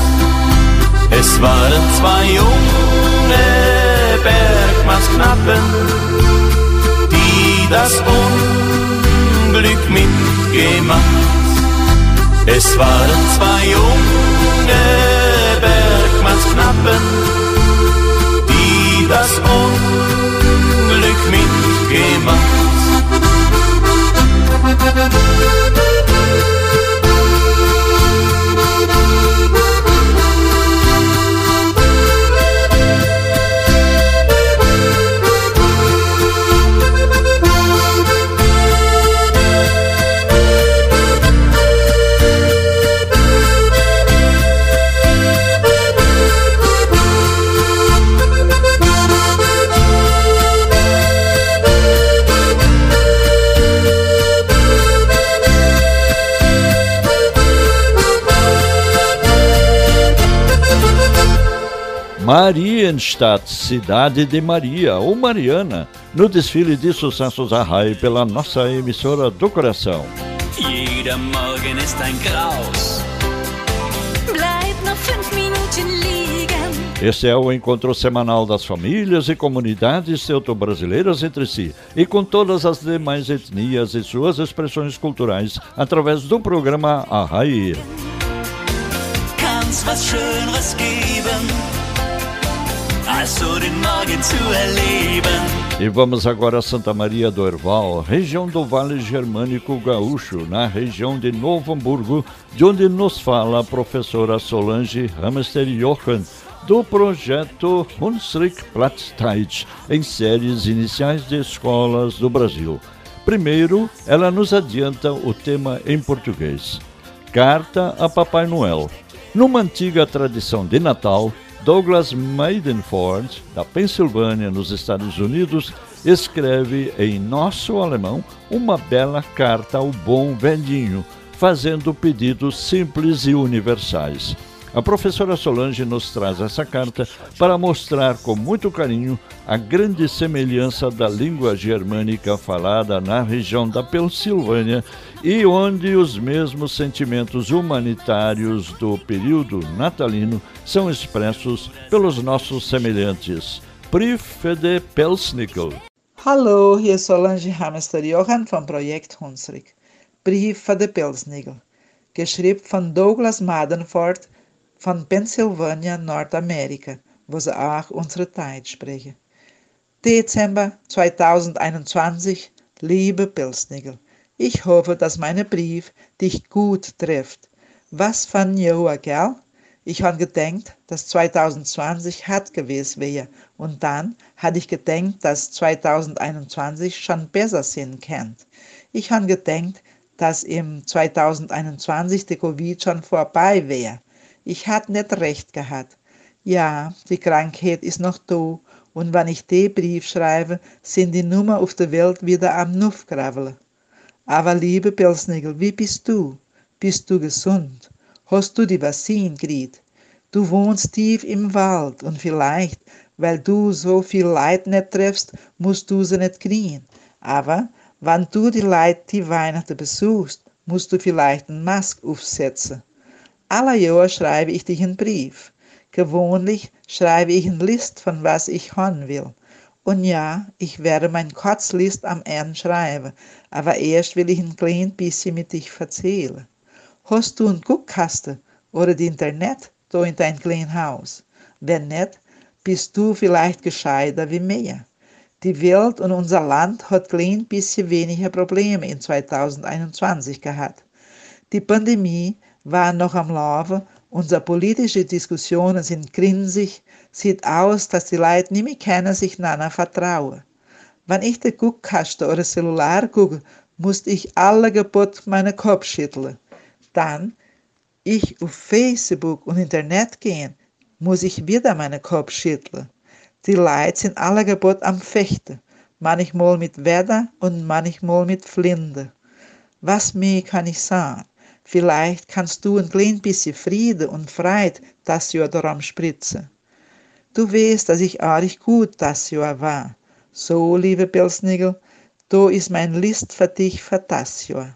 Es waren zwei junge Bergmannsknappen, die das Unglück mitgemacht. Es waren zwei junge Bergmannsknappen, das Unglück mitgemacht. Marienstadt, cidade de Maria ou Mariana, no desfile de sucessos a raio pela nossa emissora do coração. Jeder Morgen ist ein Graus. Bleib noch fünf Minuten liegen. Esse é o encontro semanal das famílias e comunidades teuto-brasileiras entre si e com todas as demais etnias e suas expressões culturais através do programa Arrai. Kann's was Schöneres geben, E vamos agora a Santa Maria do Herval, região do Vale Germânico Gaúcho, na região de Novo Hamburgo, de onde nos fala a professora Solange Hamster Jochen, do projeto Hunsrück Platzteit, em séries iniciais de escolas do Brasil. Primeiro, ela nos adianta o tema em português. Carta a Papai Noel. Numa antiga tradição de Natal, Douglas Maidenford, da Pensilvânia, nos Estados Unidos, escreve em nosso alemão uma bela carta ao bom velhinho, fazendo pedidos simples e universais. A professora Solange nos traz essa carta para mostrar com muito carinho a grande semelhança da língua germânica falada na região da Pensilvânia e onde os mesmos sentimentos humanitários do período natalino são expressos pelos nossos semelhantes. Brief de Pelsnickel. Hallo, hier ist Solange Hamster Johann vom Projekt Hunsrück. Brief von der Pilsnigel. Geschrieben von Douglas Madenford von Pennsylvania, Nordamerika, wo sie auch unsere Zeit sprechen. Dezember 2021, liebe Pilsnigel. Ich hoffe, dass mein Brief dich gut trifft. Was von Joa, gell? Ich han gedenkt, dass 2020 hart gewesen wäre. Und dann hatte ich gedenkt, dass 2021 schon besser sein kennt. Ich han gedenkt, dass im 2021 die Covid schon vorbei wäre. Ich hat nicht recht gehabt. Ja, die Krankheit ist noch da. Und wenn ich den Brief schreibe, sind die Nummer auf der Welt wieder am Nuff graveln. Aber liebe Pilsnigel, wie bist du? Bist du gesund? Hast du die Vaccine gekriegt? Du wohnst tief im Wald und vielleicht, weil du so viel Leid nicht triffst, musst du sie nicht kriegen. Aber wenn du die Leid die Weihnachten besuchst, musst du vielleicht eine Maske aufsetzen. Alle Jahre schreibe ich dich einen Brief. Gewöhnlich schreibe ich eine List von was ich hören will. Und ja, ich werde mein Kurzlist am Ende schreiben, aber erst will ich ein klein bisschen mit dich erzählen. Hast du ein Guckkasten oder die Internet da in dein kleinen Haus? Wenn nicht, bist du vielleicht gescheiter wie mir. Die Welt und unser Land hat klein bisschen weniger Probleme in 2021 gehabt. Die Pandemie war noch am Laufen Unsere politische Diskussionen sind grinsig, sieht aus, dass die Leute nicht mehr kennen, sich einander vertrauen. Wenn ich den Guckkasten oder Cellular gucke, muss ich alle Gebot meinen Kopf schütteln. Dann ich auf Facebook und Internet gehen, muss ich wieder meinen Kopf schütteln. Die Leute sind alle Gebot am Fechten, manchmal mit Wetter und manchmal mit Flinde. Was mehr kann ich sagen? Vielleicht kannst du ein klein bisschen Friede und Freude das Jahr daran spritzen. Du weißt, dass ich arg gut das Jahr war. So, liebe Pilsnigel, da ist mein List für dich für das Jahr.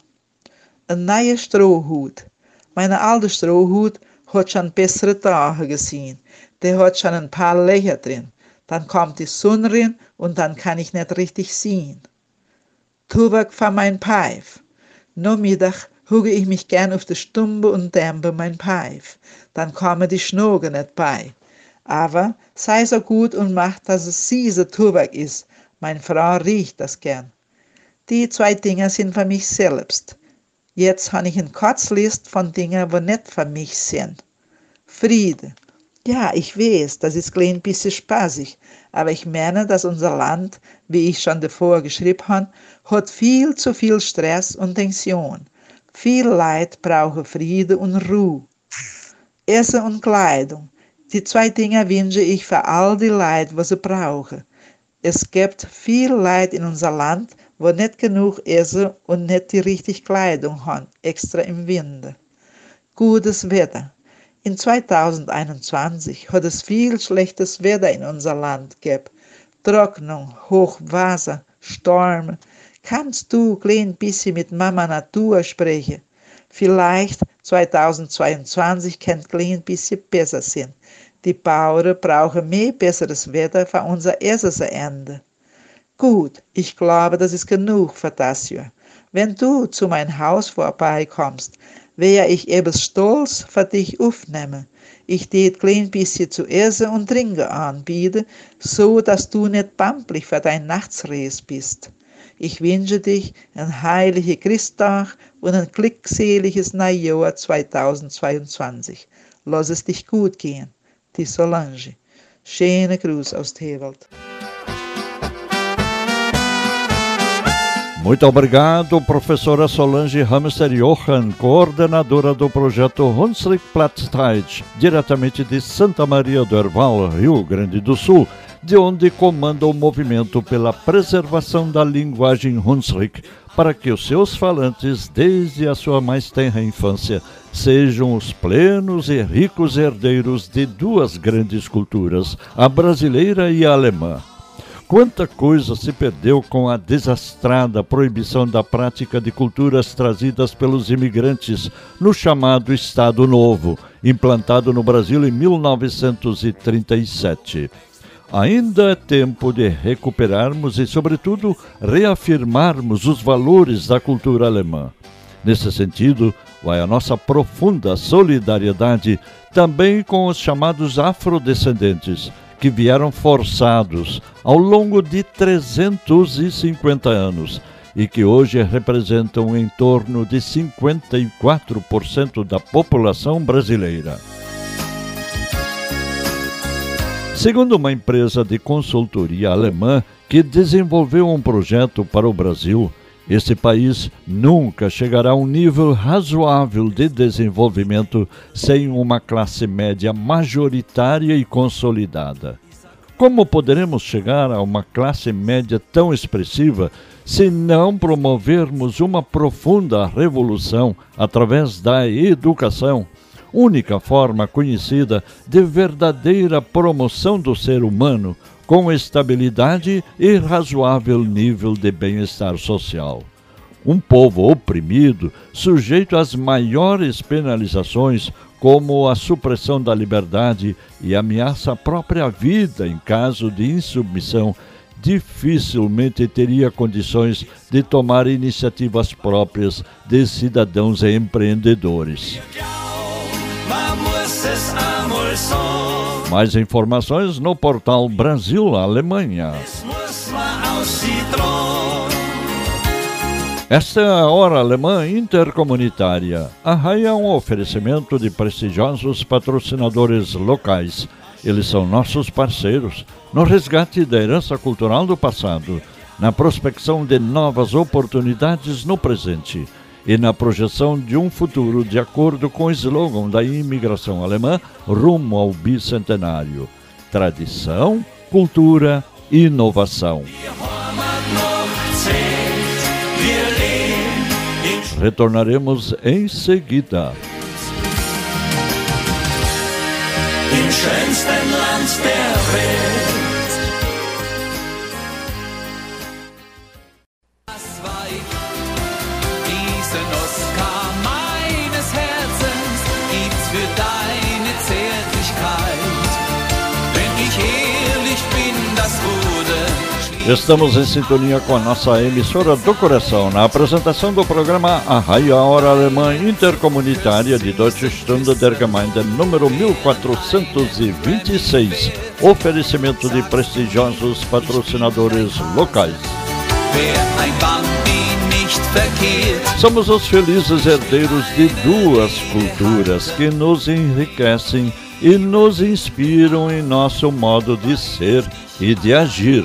Ein neuer Strohhut. Meine alte Strohhut hat schon bessere Tage gesehen. Der hat schon ein paar Löcher drin. Dann kommt die Sonne rein und dann kann ich nicht richtig sehen. Tubak für mein Pfeif. No Mittag huge ich mich gern auf die Stumbe und dämpe mein Pfeif. Dann komme die Schnoge nicht bei. Aber sei so gut und mach, dass es siese Tubak ist. Mein Frau riecht das gern. Die zwei Dinge sind für mich selbst. Jetzt habe ich eine Kurzlist von Dingen, wo nicht für mich sind. Friede. Ja, ich weiß, das ist ein bisschen spaßig, aber ich meine, dass unser Land, wie ich schon davor geschrieben habe, hat viel zu viel Stress und Tension. Viel Leid brauchen Friede und Ruhe. Essen und Kleidung. Die zwei Dinge wünsche ich für all die Leid, was sie brauchen. Es gibt viel Leid in unser Land, wo nicht genug Essen und nicht die richtige Kleidung haben, extra im Winter. Gutes Wetter. In 2021 hat es viel schlechtes Wetter in unser Land gegeben. Trocknung, Hochwasser, Stürme, Kannst du klein bisschen mit Mama Natur sprechen? Vielleicht 2022 kann klein bisschen besser sein. Die Bauern brauchen mehr besseres Wetter für unser erstes Ende. Gut, ich glaube, das ist genug für das Jahr. Wenn du zu mein Haus vorbeikommst, wäre ich eben stolz für dich aufnehmen. Ich tät klein bisschen zu essen und trinken anbieten, so dass du nicht pampelig für dein Nachtsreis bist. Ich wünsche dich ein heiliger Christtag und ein glückseliges Neujahr 2022. Lass es dich gut gehen. Die Solange. Schöne Gruß aus Tewald. Muito obrigado, professora Solange Hamster Johan, coordenadora do projeto Hunsrück Platzteit, diretamente de Santa Maria do Herval, Rio Grande do Sul de onde comanda o movimento pela preservação da linguagem Hunsrück, para que os seus falantes, desde a sua mais tenra infância, sejam os plenos e ricos herdeiros de duas grandes culturas, a brasileira e a alemã. Quanta coisa se perdeu com a desastrada proibição da prática de culturas trazidas pelos imigrantes no chamado Estado Novo, implantado no Brasil em 1937. Ainda é tempo de recuperarmos e, sobretudo, reafirmarmos os valores da cultura alemã. Nesse sentido, vai a nossa profunda solidariedade também com os chamados afrodescendentes, que vieram forçados ao longo de 350 anos e que hoje representam em torno de 54% da população brasileira. Segundo uma empresa de consultoria alemã que desenvolveu um projeto para o Brasil, esse país nunca chegará a um nível razoável de desenvolvimento sem uma classe média majoritária e consolidada. Como poderemos chegar a uma classe média tão expressiva se não promovermos uma profunda revolução através da educação? Única forma conhecida de verdadeira promoção do ser humano com estabilidade e razoável nível de bem-estar social. Um povo oprimido, sujeito às maiores penalizações, como a supressão da liberdade e ameaça à própria vida em caso de insubmissão, dificilmente teria condições de tomar iniciativas próprias de cidadãos e empreendedores. Mais informações no portal Brasil Alemanha. Esta é a Hora Alemã Intercomunitária. A RAI é um oferecimento de prestigiosos patrocinadores locais. Eles são nossos parceiros no resgate da herança cultural do passado, na prospecção de novas oportunidades no presente e na projeção de um futuro de acordo com o slogan da imigração alemã rumo ao bicentenário: tradição, cultura inovação. Retornaremos em seguida. Im schönsten Land der Welt. Estamos em sintonia com a nossa emissora do coração na apresentação do programa A Raia Hora Alemã Intercomunitária de Deutsche Stunde der Gemeinde número 1426. Oferecimento de prestigiosos patrocinadores locais. Somos os felizes herdeiros de duas culturas que nos enriquecem e nos inspiram em nosso modo de ser e de agir.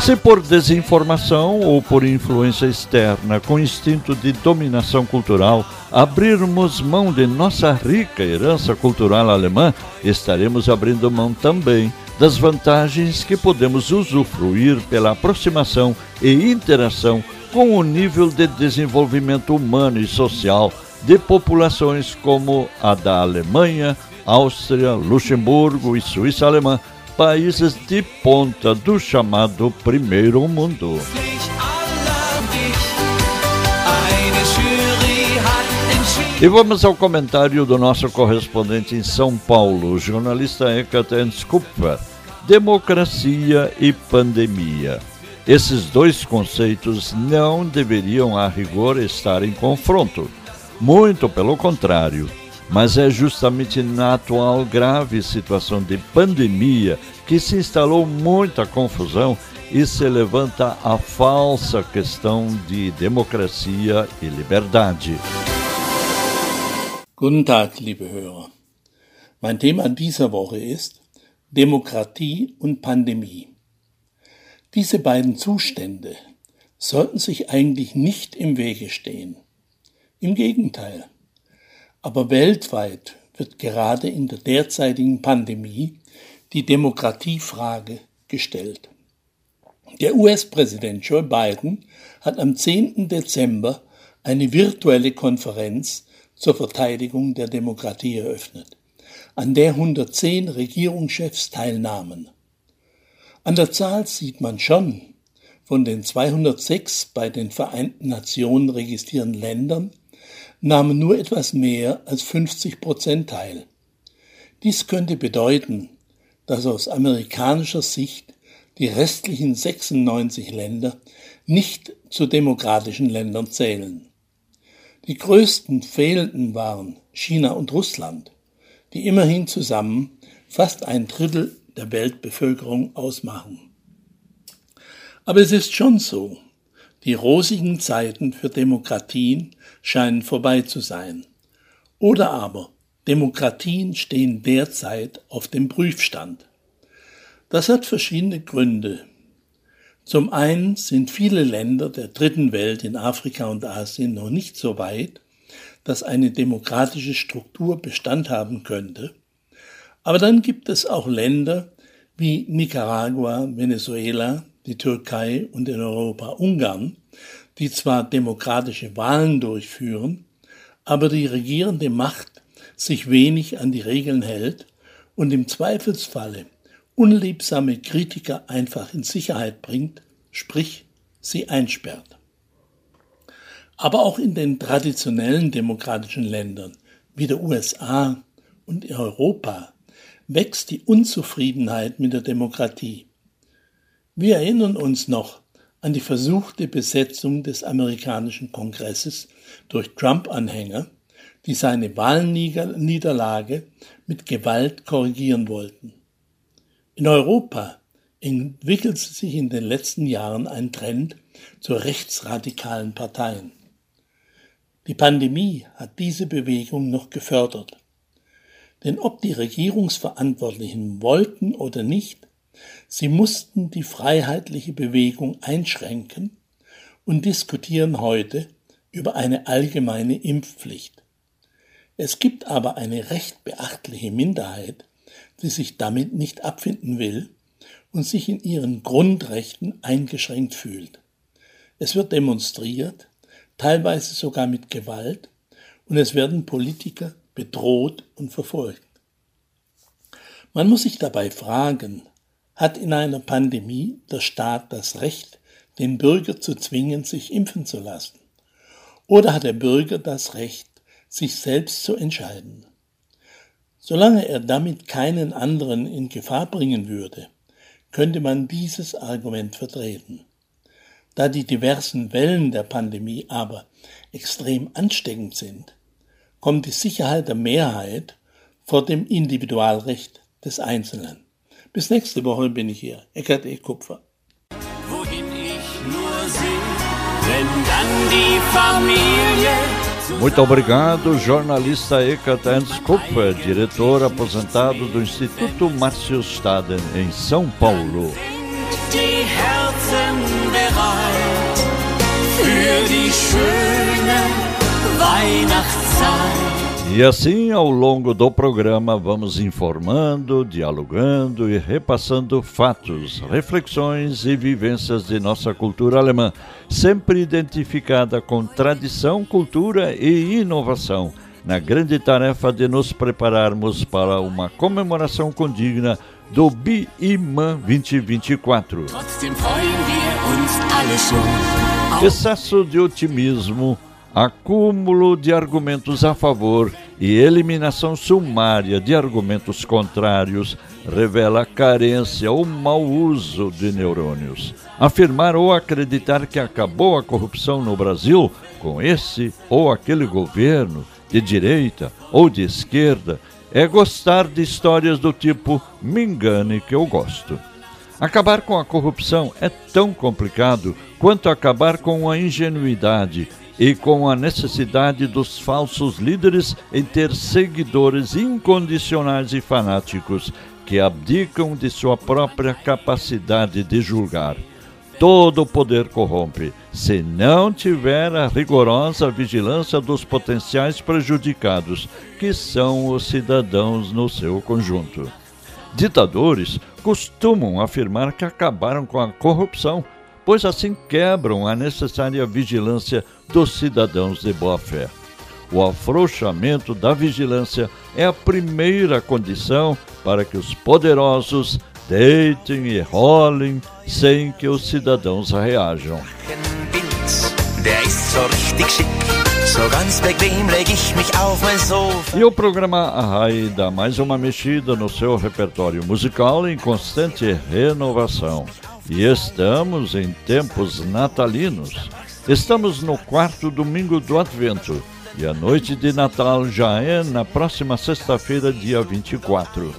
Se por desinformação ou por influência externa com instinto de dominação cultural abrirmos mão de nossa rica herança cultural alemã, estaremos abrindo mão também das vantagens que podemos usufruir pela aproximação e interação com o nível de desenvolvimento humano e social de populações como a da Alemanha, Áustria, Luxemburgo e Suíça alemã, países de ponta do chamado Primeiro Mundo. E vamos ao comentário do nosso correspondente em São Paulo, jornalista Ekaterine Kupfer. Democracia e pandemia. Esses dois conceitos não deveriam, a rigor, estar em confronto. Muito pelo contrário mas é justamente na atual grave situação de pandemia que se instalou muita confusão e se levanta a falsa questão de democracia e liberdade. Guten Tag, liebe Hörer. Mein Thema dieser Woche ist Demokratie und Pandemie. Diese beiden Zustände sollten sich eigentlich nicht im Wege stehen. Im Gegenteil. Aber weltweit wird gerade in der derzeitigen Pandemie die Demokratiefrage gestellt. Der US-Präsident Joe Biden hat am 10. Dezember eine virtuelle Konferenz zur Verteidigung der Demokratie eröffnet, an der 110 Regierungschefs teilnahmen. An der Zahl sieht man schon, von den 206 bei den Vereinten Nationen registrierten Ländern nahmen nur etwas mehr als 50 Prozent teil. Dies könnte bedeuten, dass aus amerikanischer Sicht die restlichen 96 Länder nicht zu demokratischen Ländern zählen. Die größten fehlenden waren China und Russland, die immerhin zusammen fast ein Drittel der Weltbevölkerung ausmachen. Aber es ist schon so, die rosigen Zeiten für Demokratien scheinen vorbei zu sein. Oder aber Demokratien stehen derzeit auf dem Prüfstand. Das hat verschiedene Gründe. Zum einen sind viele Länder der dritten Welt in Afrika und Asien noch nicht so weit, dass eine demokratische Struktur Bestand haben könnte. Aber dann gibt es auch Länder wie Nicaragua, Venezuela, die Türkei und in Europa Ungarn, die zwar demokratische Wahlen durchführen, aber die regierende Macht sich wenig an die Regeln hält und im Zweifelsfalle unliebsame Kritiker einfach in Sicherheit bringt, sprich sie einsperrt. Aber auch in den traditionellen demokratischen Ländern wie der USA und Europa wächst die Unzufriedenheit mit der Demokratie. Wir erinnern uns noch an die versuchte Besetzung des amerikanischen Kongresses durch Trump-Anhänger, die seine Wahlniederlage mit Gewalt korrigieren wollten. In Europa entwickelte sich in den letzten Jahren ein Trend zu rechtsradikalen Parteien. Die Pandemie hat diese Bewegung noch gefördert. Denn ob die Regierungsverantwortlichen wollten oder nicht, sie mussten die freiheitliche Bewegung einschränken und diskutieren heute über eine allgemeine Impfpflicht. Es gibt aber eine recht beachtliche Minderheit, die sich damit nicht abfinden will und sich in ihren Grundrechten eingeschränkt fühlt. Es wird demonstriert, teilweise sogar mit Gewalt, und es werden Politiker bedroht und verfolgt. Man muss sich dabei fragen, hat in einer Pandemie der Staat das Recht, den Bürger zu zwingen, sich impfen zu lassen? Oder hat der Bürger das Recht, sich selbst zu entscheiden? Solange er damit keinen anderen in Gefahr bringen würde, könnte man dieses Argument vertreten. Da die diversen Wellen der Pandemie aber extrem ansteckend sind, kommt die Sicherheit der Mehrheit vor dem Individualrecht des Einzelnen. Bis nächste Woche bin ich hier. Eckert E. Kupfer. Wohin ich nur sehe, wenn dann die Familie Muito obrigado, jornalista Ekaterns Kupfer, diretor aposentado do Instituto Márcio Staden, em São Paulo. die Herzen bereit für die schöne Weihnachtszeit. E assim, ao longo do programa, vamos informando, dialogando e repassando fatos, reflexões e vivências de nossa cultura alemã, sempre identificada com tradição, cultura e inovação, na grande tarefa de nos prepararmos para uma comemoração condigna do BIMAN 2024. Trotzdem freuen wir uns alle schon. Excesso de otimismo, acúmulo de argumentos a favor e eliminação sumária de argumentos contrários revela carência ou mau uso de neurônios. Afirmar ou acreditar que acabou a corrupção no Brasil com esse ou aquele governo, de direita ou de esquerda, é gostar de histórias do tipo me engane que eu gosto. Acabar com a corrupção é tão complicado quanto acabar com a ingenuidade e com a necessidade dos falsos líderes em ter seguidores incondicionais e fanáticos que abdicam de sua própria capacidade de julgar. Todo poder corrompe, se não tiver a rigorosa vigilância dos potenciais prejudicados, que são os cidadãos no seu conjunto. Ditadores costumam afirmar que acabaram com a corrupção, pois assim quebram a necessária vigilância dos cidadãos de boa fé. O afrouxamento da vigilância é a primeira condição para que os poderosos deitem e rolem sem que os cidadãos reajam. E o programa Arrai dá mais uma mexida no seu repertório musical em constante renovação. E estamos em tempos natalinos. Estamos no quarto domingo do Advento. E a noite de Natal já é na próxima sexta-feira, dia 24.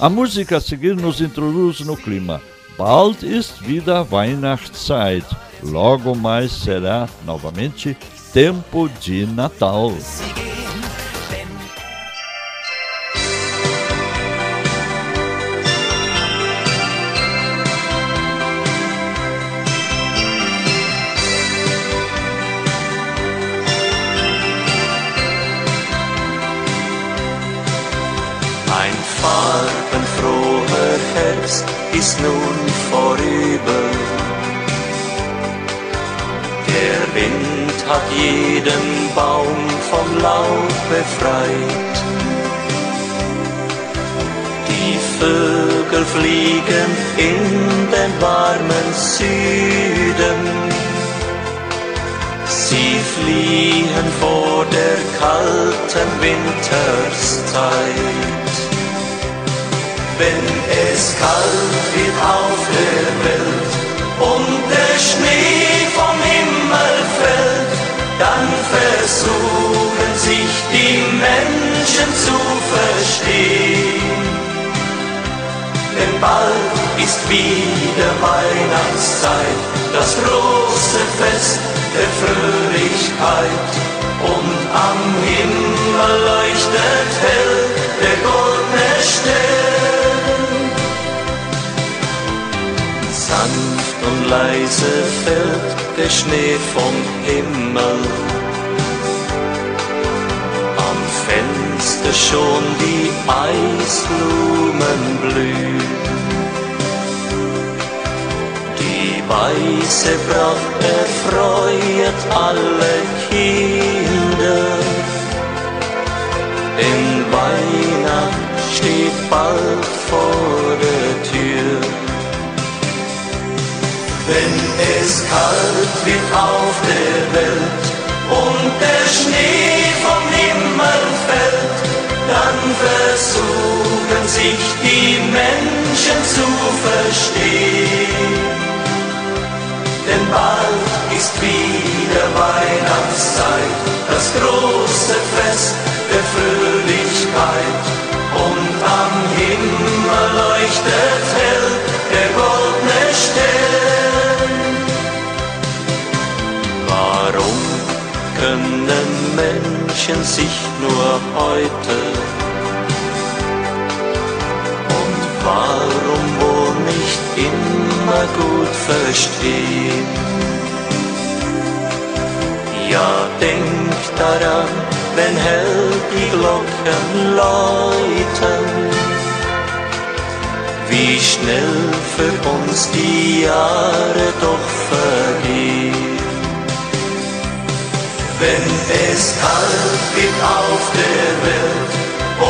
A música a seguir nos introduz no clima. Bald ist wieder Weihnachtszeit. Logo mais será novamente tempo de Natal. Herbst ist nun vorüber. Der Wind hat jeden Baum vom Laub befreit. Die Vögel fliegen in den warmen Süden. Sie fliehen vor der kalten Winterszeit. Wenn es kalt wird auf der Welt und der Schnee vom Himmel fällt, dann versuchen sich die Menschen zu verstehen. Denn bald ist wieder Weihnachtszeit, das große Fest der Fröhlichkeit. Und am Himmel leuchtet hell der goldene und leise fällt der Schnee vom Himmel. Am Fenster schon die Eisblumen blühen. Die weiße Bracht erfreut alle Kinder. Denn Weihnacht steht bald vor der Wenn es kalt wird auf der Welt und der Schnee vom Himmel fällt, dann versuchen sich die Menschen zu verstehen. Denn bald ist wieder Weihnachtszeit, das große Fest der Fröhlichkeit. Und am Himmel leuchtet hell der goldene können Menschen sich nur heute und warum wohl nicht immer gut verstehen? Ja, denk daran, wenn hell die Glocken läuten, wie schnell für uns die Jahre doch vergehen. Wenn es kalt wird auf der Welt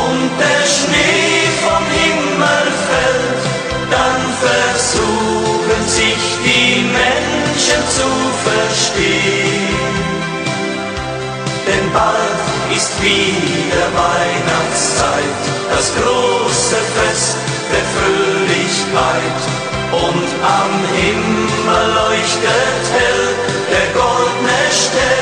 und der Schnee vom Himmel fällt, dann versuchen sich die Menschen zu verstehen. Denn bald ist wieder Weihnachtszeit, das große Fest der Fröhlichkeit. Und am Himmel leuchtet hell der goldene Stern.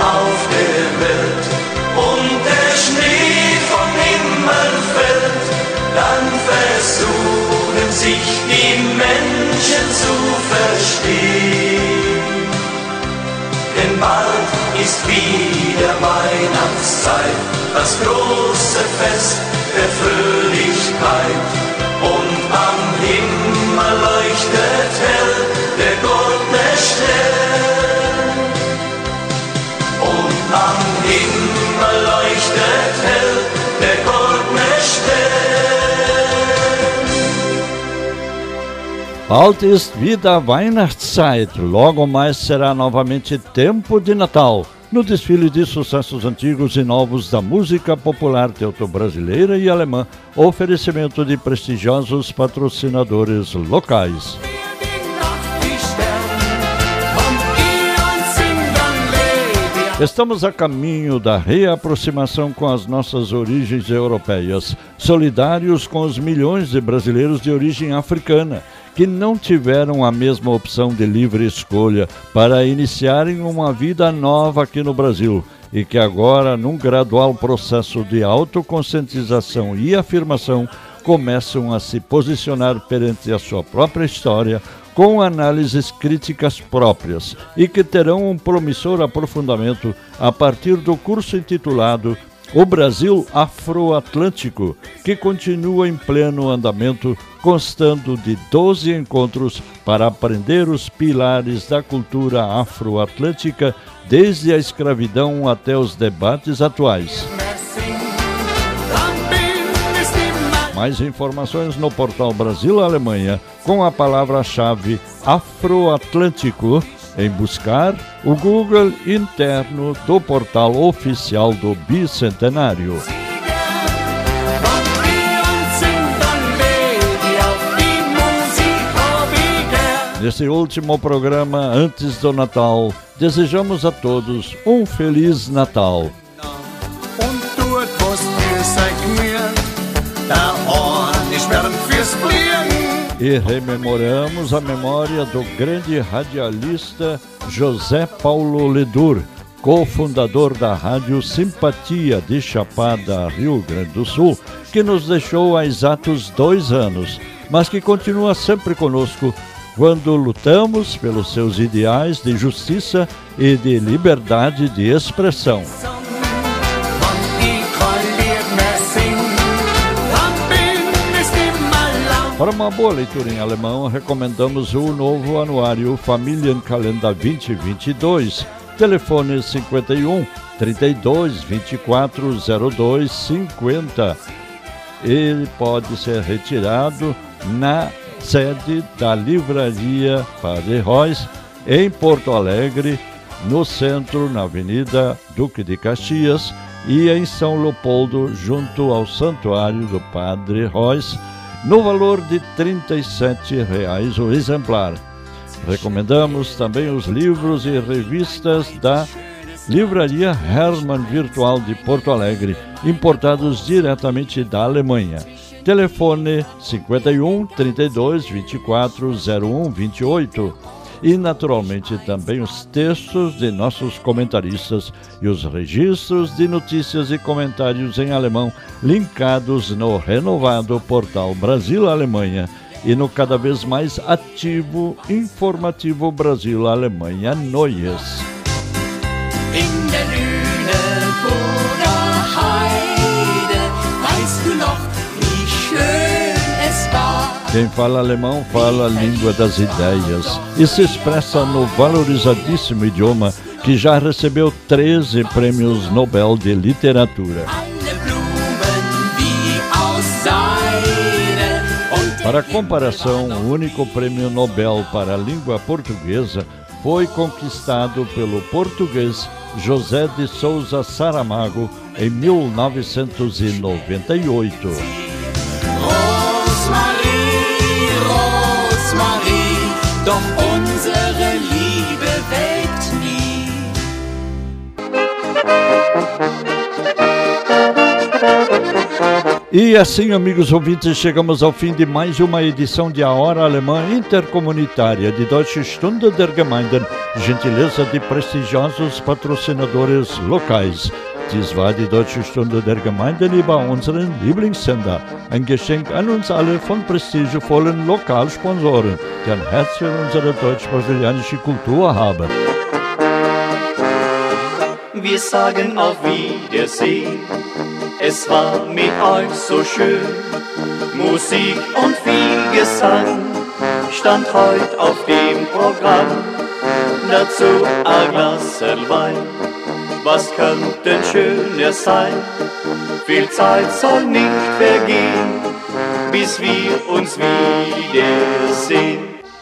Auf der Welt und der Schnee vom Himmel fällt, dann versuchen sich die Menschen zu verstehen. Denn bald ist wieder Weihnachtszeit, das große Fest der Fröhlichkeit. Und am Himmel leuchtet hell der goldene Bald ist wieder Weihnachtszeit, logo mais será novamente tempo de Natal. No desfile de sucessos antigos e novos da música popular teuto-brasileira e alemã, oferecimento de prestigiosos patrocinadores locais. Estamos a caminho da reaproximação com as nossas origens europeias, solidários com os milhões de brasileiros de origem africana que não tiveram a mesma opção de livre escolha para iniciarem uma vida nova aqui no Brasil e que agora, num gradual processo de autoconscientização e afirmação, começam a se posicionar perante a sua própria história com análises críticas próprias e que terão um promissor aprofundamento a partir do curso intitulado o Brasil Afroatlântico, que continua em pleno andamento, constando de 12 encontros para aprender os pilares da cultura afroatlântica, desde a escravidão até os debates atuais. Mais informações no portal Brasil Alemanha com a palavra-chave Afroatlântico em buscar o Google interno do portal oficial do Bicentenário. Nesse último programa antes do Natal, desejamos a todos um Feliz Natal. E rememoramos a memória do grande radialista José Paulo Ledur, cofundador da Rádio Simpatia de Chapada, Rio Grande do Sul, que nos deixou há exatos dois anos, mas que continua sempre conosco quando lutamos pelos seus ideais de justiça e de liberdade de expressão. Para uma boa leitura em alemão, recomendamos o novo anuário Familienkalender 2022, telefone 51 32 24 02 50. Ele pode ser retirado na sede da Livraria Padre Reis, em Porto Alegre, no centro, na Avenida Duque de Caxias, e em São Leopoldo, junto ao Santuário do Padre Reis no valor de R$ 37,00 o exemplar. Recomendamos também os livros e revistas da Livraria Hermann Virtual de Porto Alegre, importados diretamente da Alemanha. Telefone 51 32 24 01 28 e, naturalmente, também os textos de nossos comentaristas e os registros de notícias e comentários em alemão linkados no renovado portal Brasil-Alemanha e no cada vez mais ativo informativo Brasil-Alemanha Noies. Quem fala alemão fala a língua das ideias e se expressa no valorizadíssimo idioma que já recebeu 13 prêmios Nobel de Literatura. Para comparação, o único prêmio Nobel para a língua portuguesa foi conquistado pelo português José de Souza Saramago em 1998. Unsere Liebe welkt nie. E assim, amigos ouvintes, chegamos ao fim de mais uma edição de A Hora Alemã Intercomunitária de Deutsche Stunde der Gemeinden, gentileza de prestigiosos patrocinadores locais. Dies war die Deutsche Stunde der Gemeinden über unseren Lieblingssender. Ein Geschenk an uns alle von prestigevollen Lokalsponsoren, die ein Herz für unsere deutsch-brasilianische Kultur haben. Wir sagen auf Wiedersehen, es war mit euch so schön. Musik und viel Gesang stand heute auf dem Programm. Dazu ein Glas Wein was könnte schöner sein? Viel Zeit soll nicht vergehen, bis wir uns wiedersehen.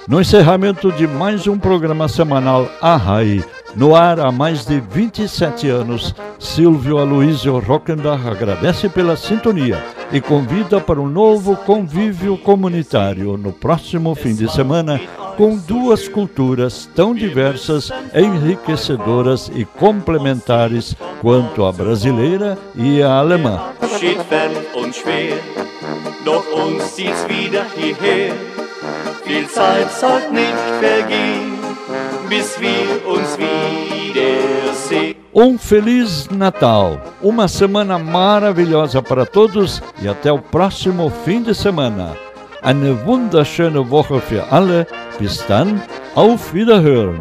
No encerramento de mais um programa semanal Arrai, no ar há mais de 27 anos, Silvio Aloysio Rockenbach agradece pela sintonia e convida para um novo convívio comunitário no próximo fim de semana com duas culturas tão diversas, enriquecedoras e complementares quanto a brasileira e a alemã. Viel Zeit nicht vergehen, bis wir uns wiedersehen. Um Feliz Natal, uma semana maravilhosa para todos e até o próximo fim de semana. Eine wunderschöne Woche für alle. Bis dann, auf Wiederhören.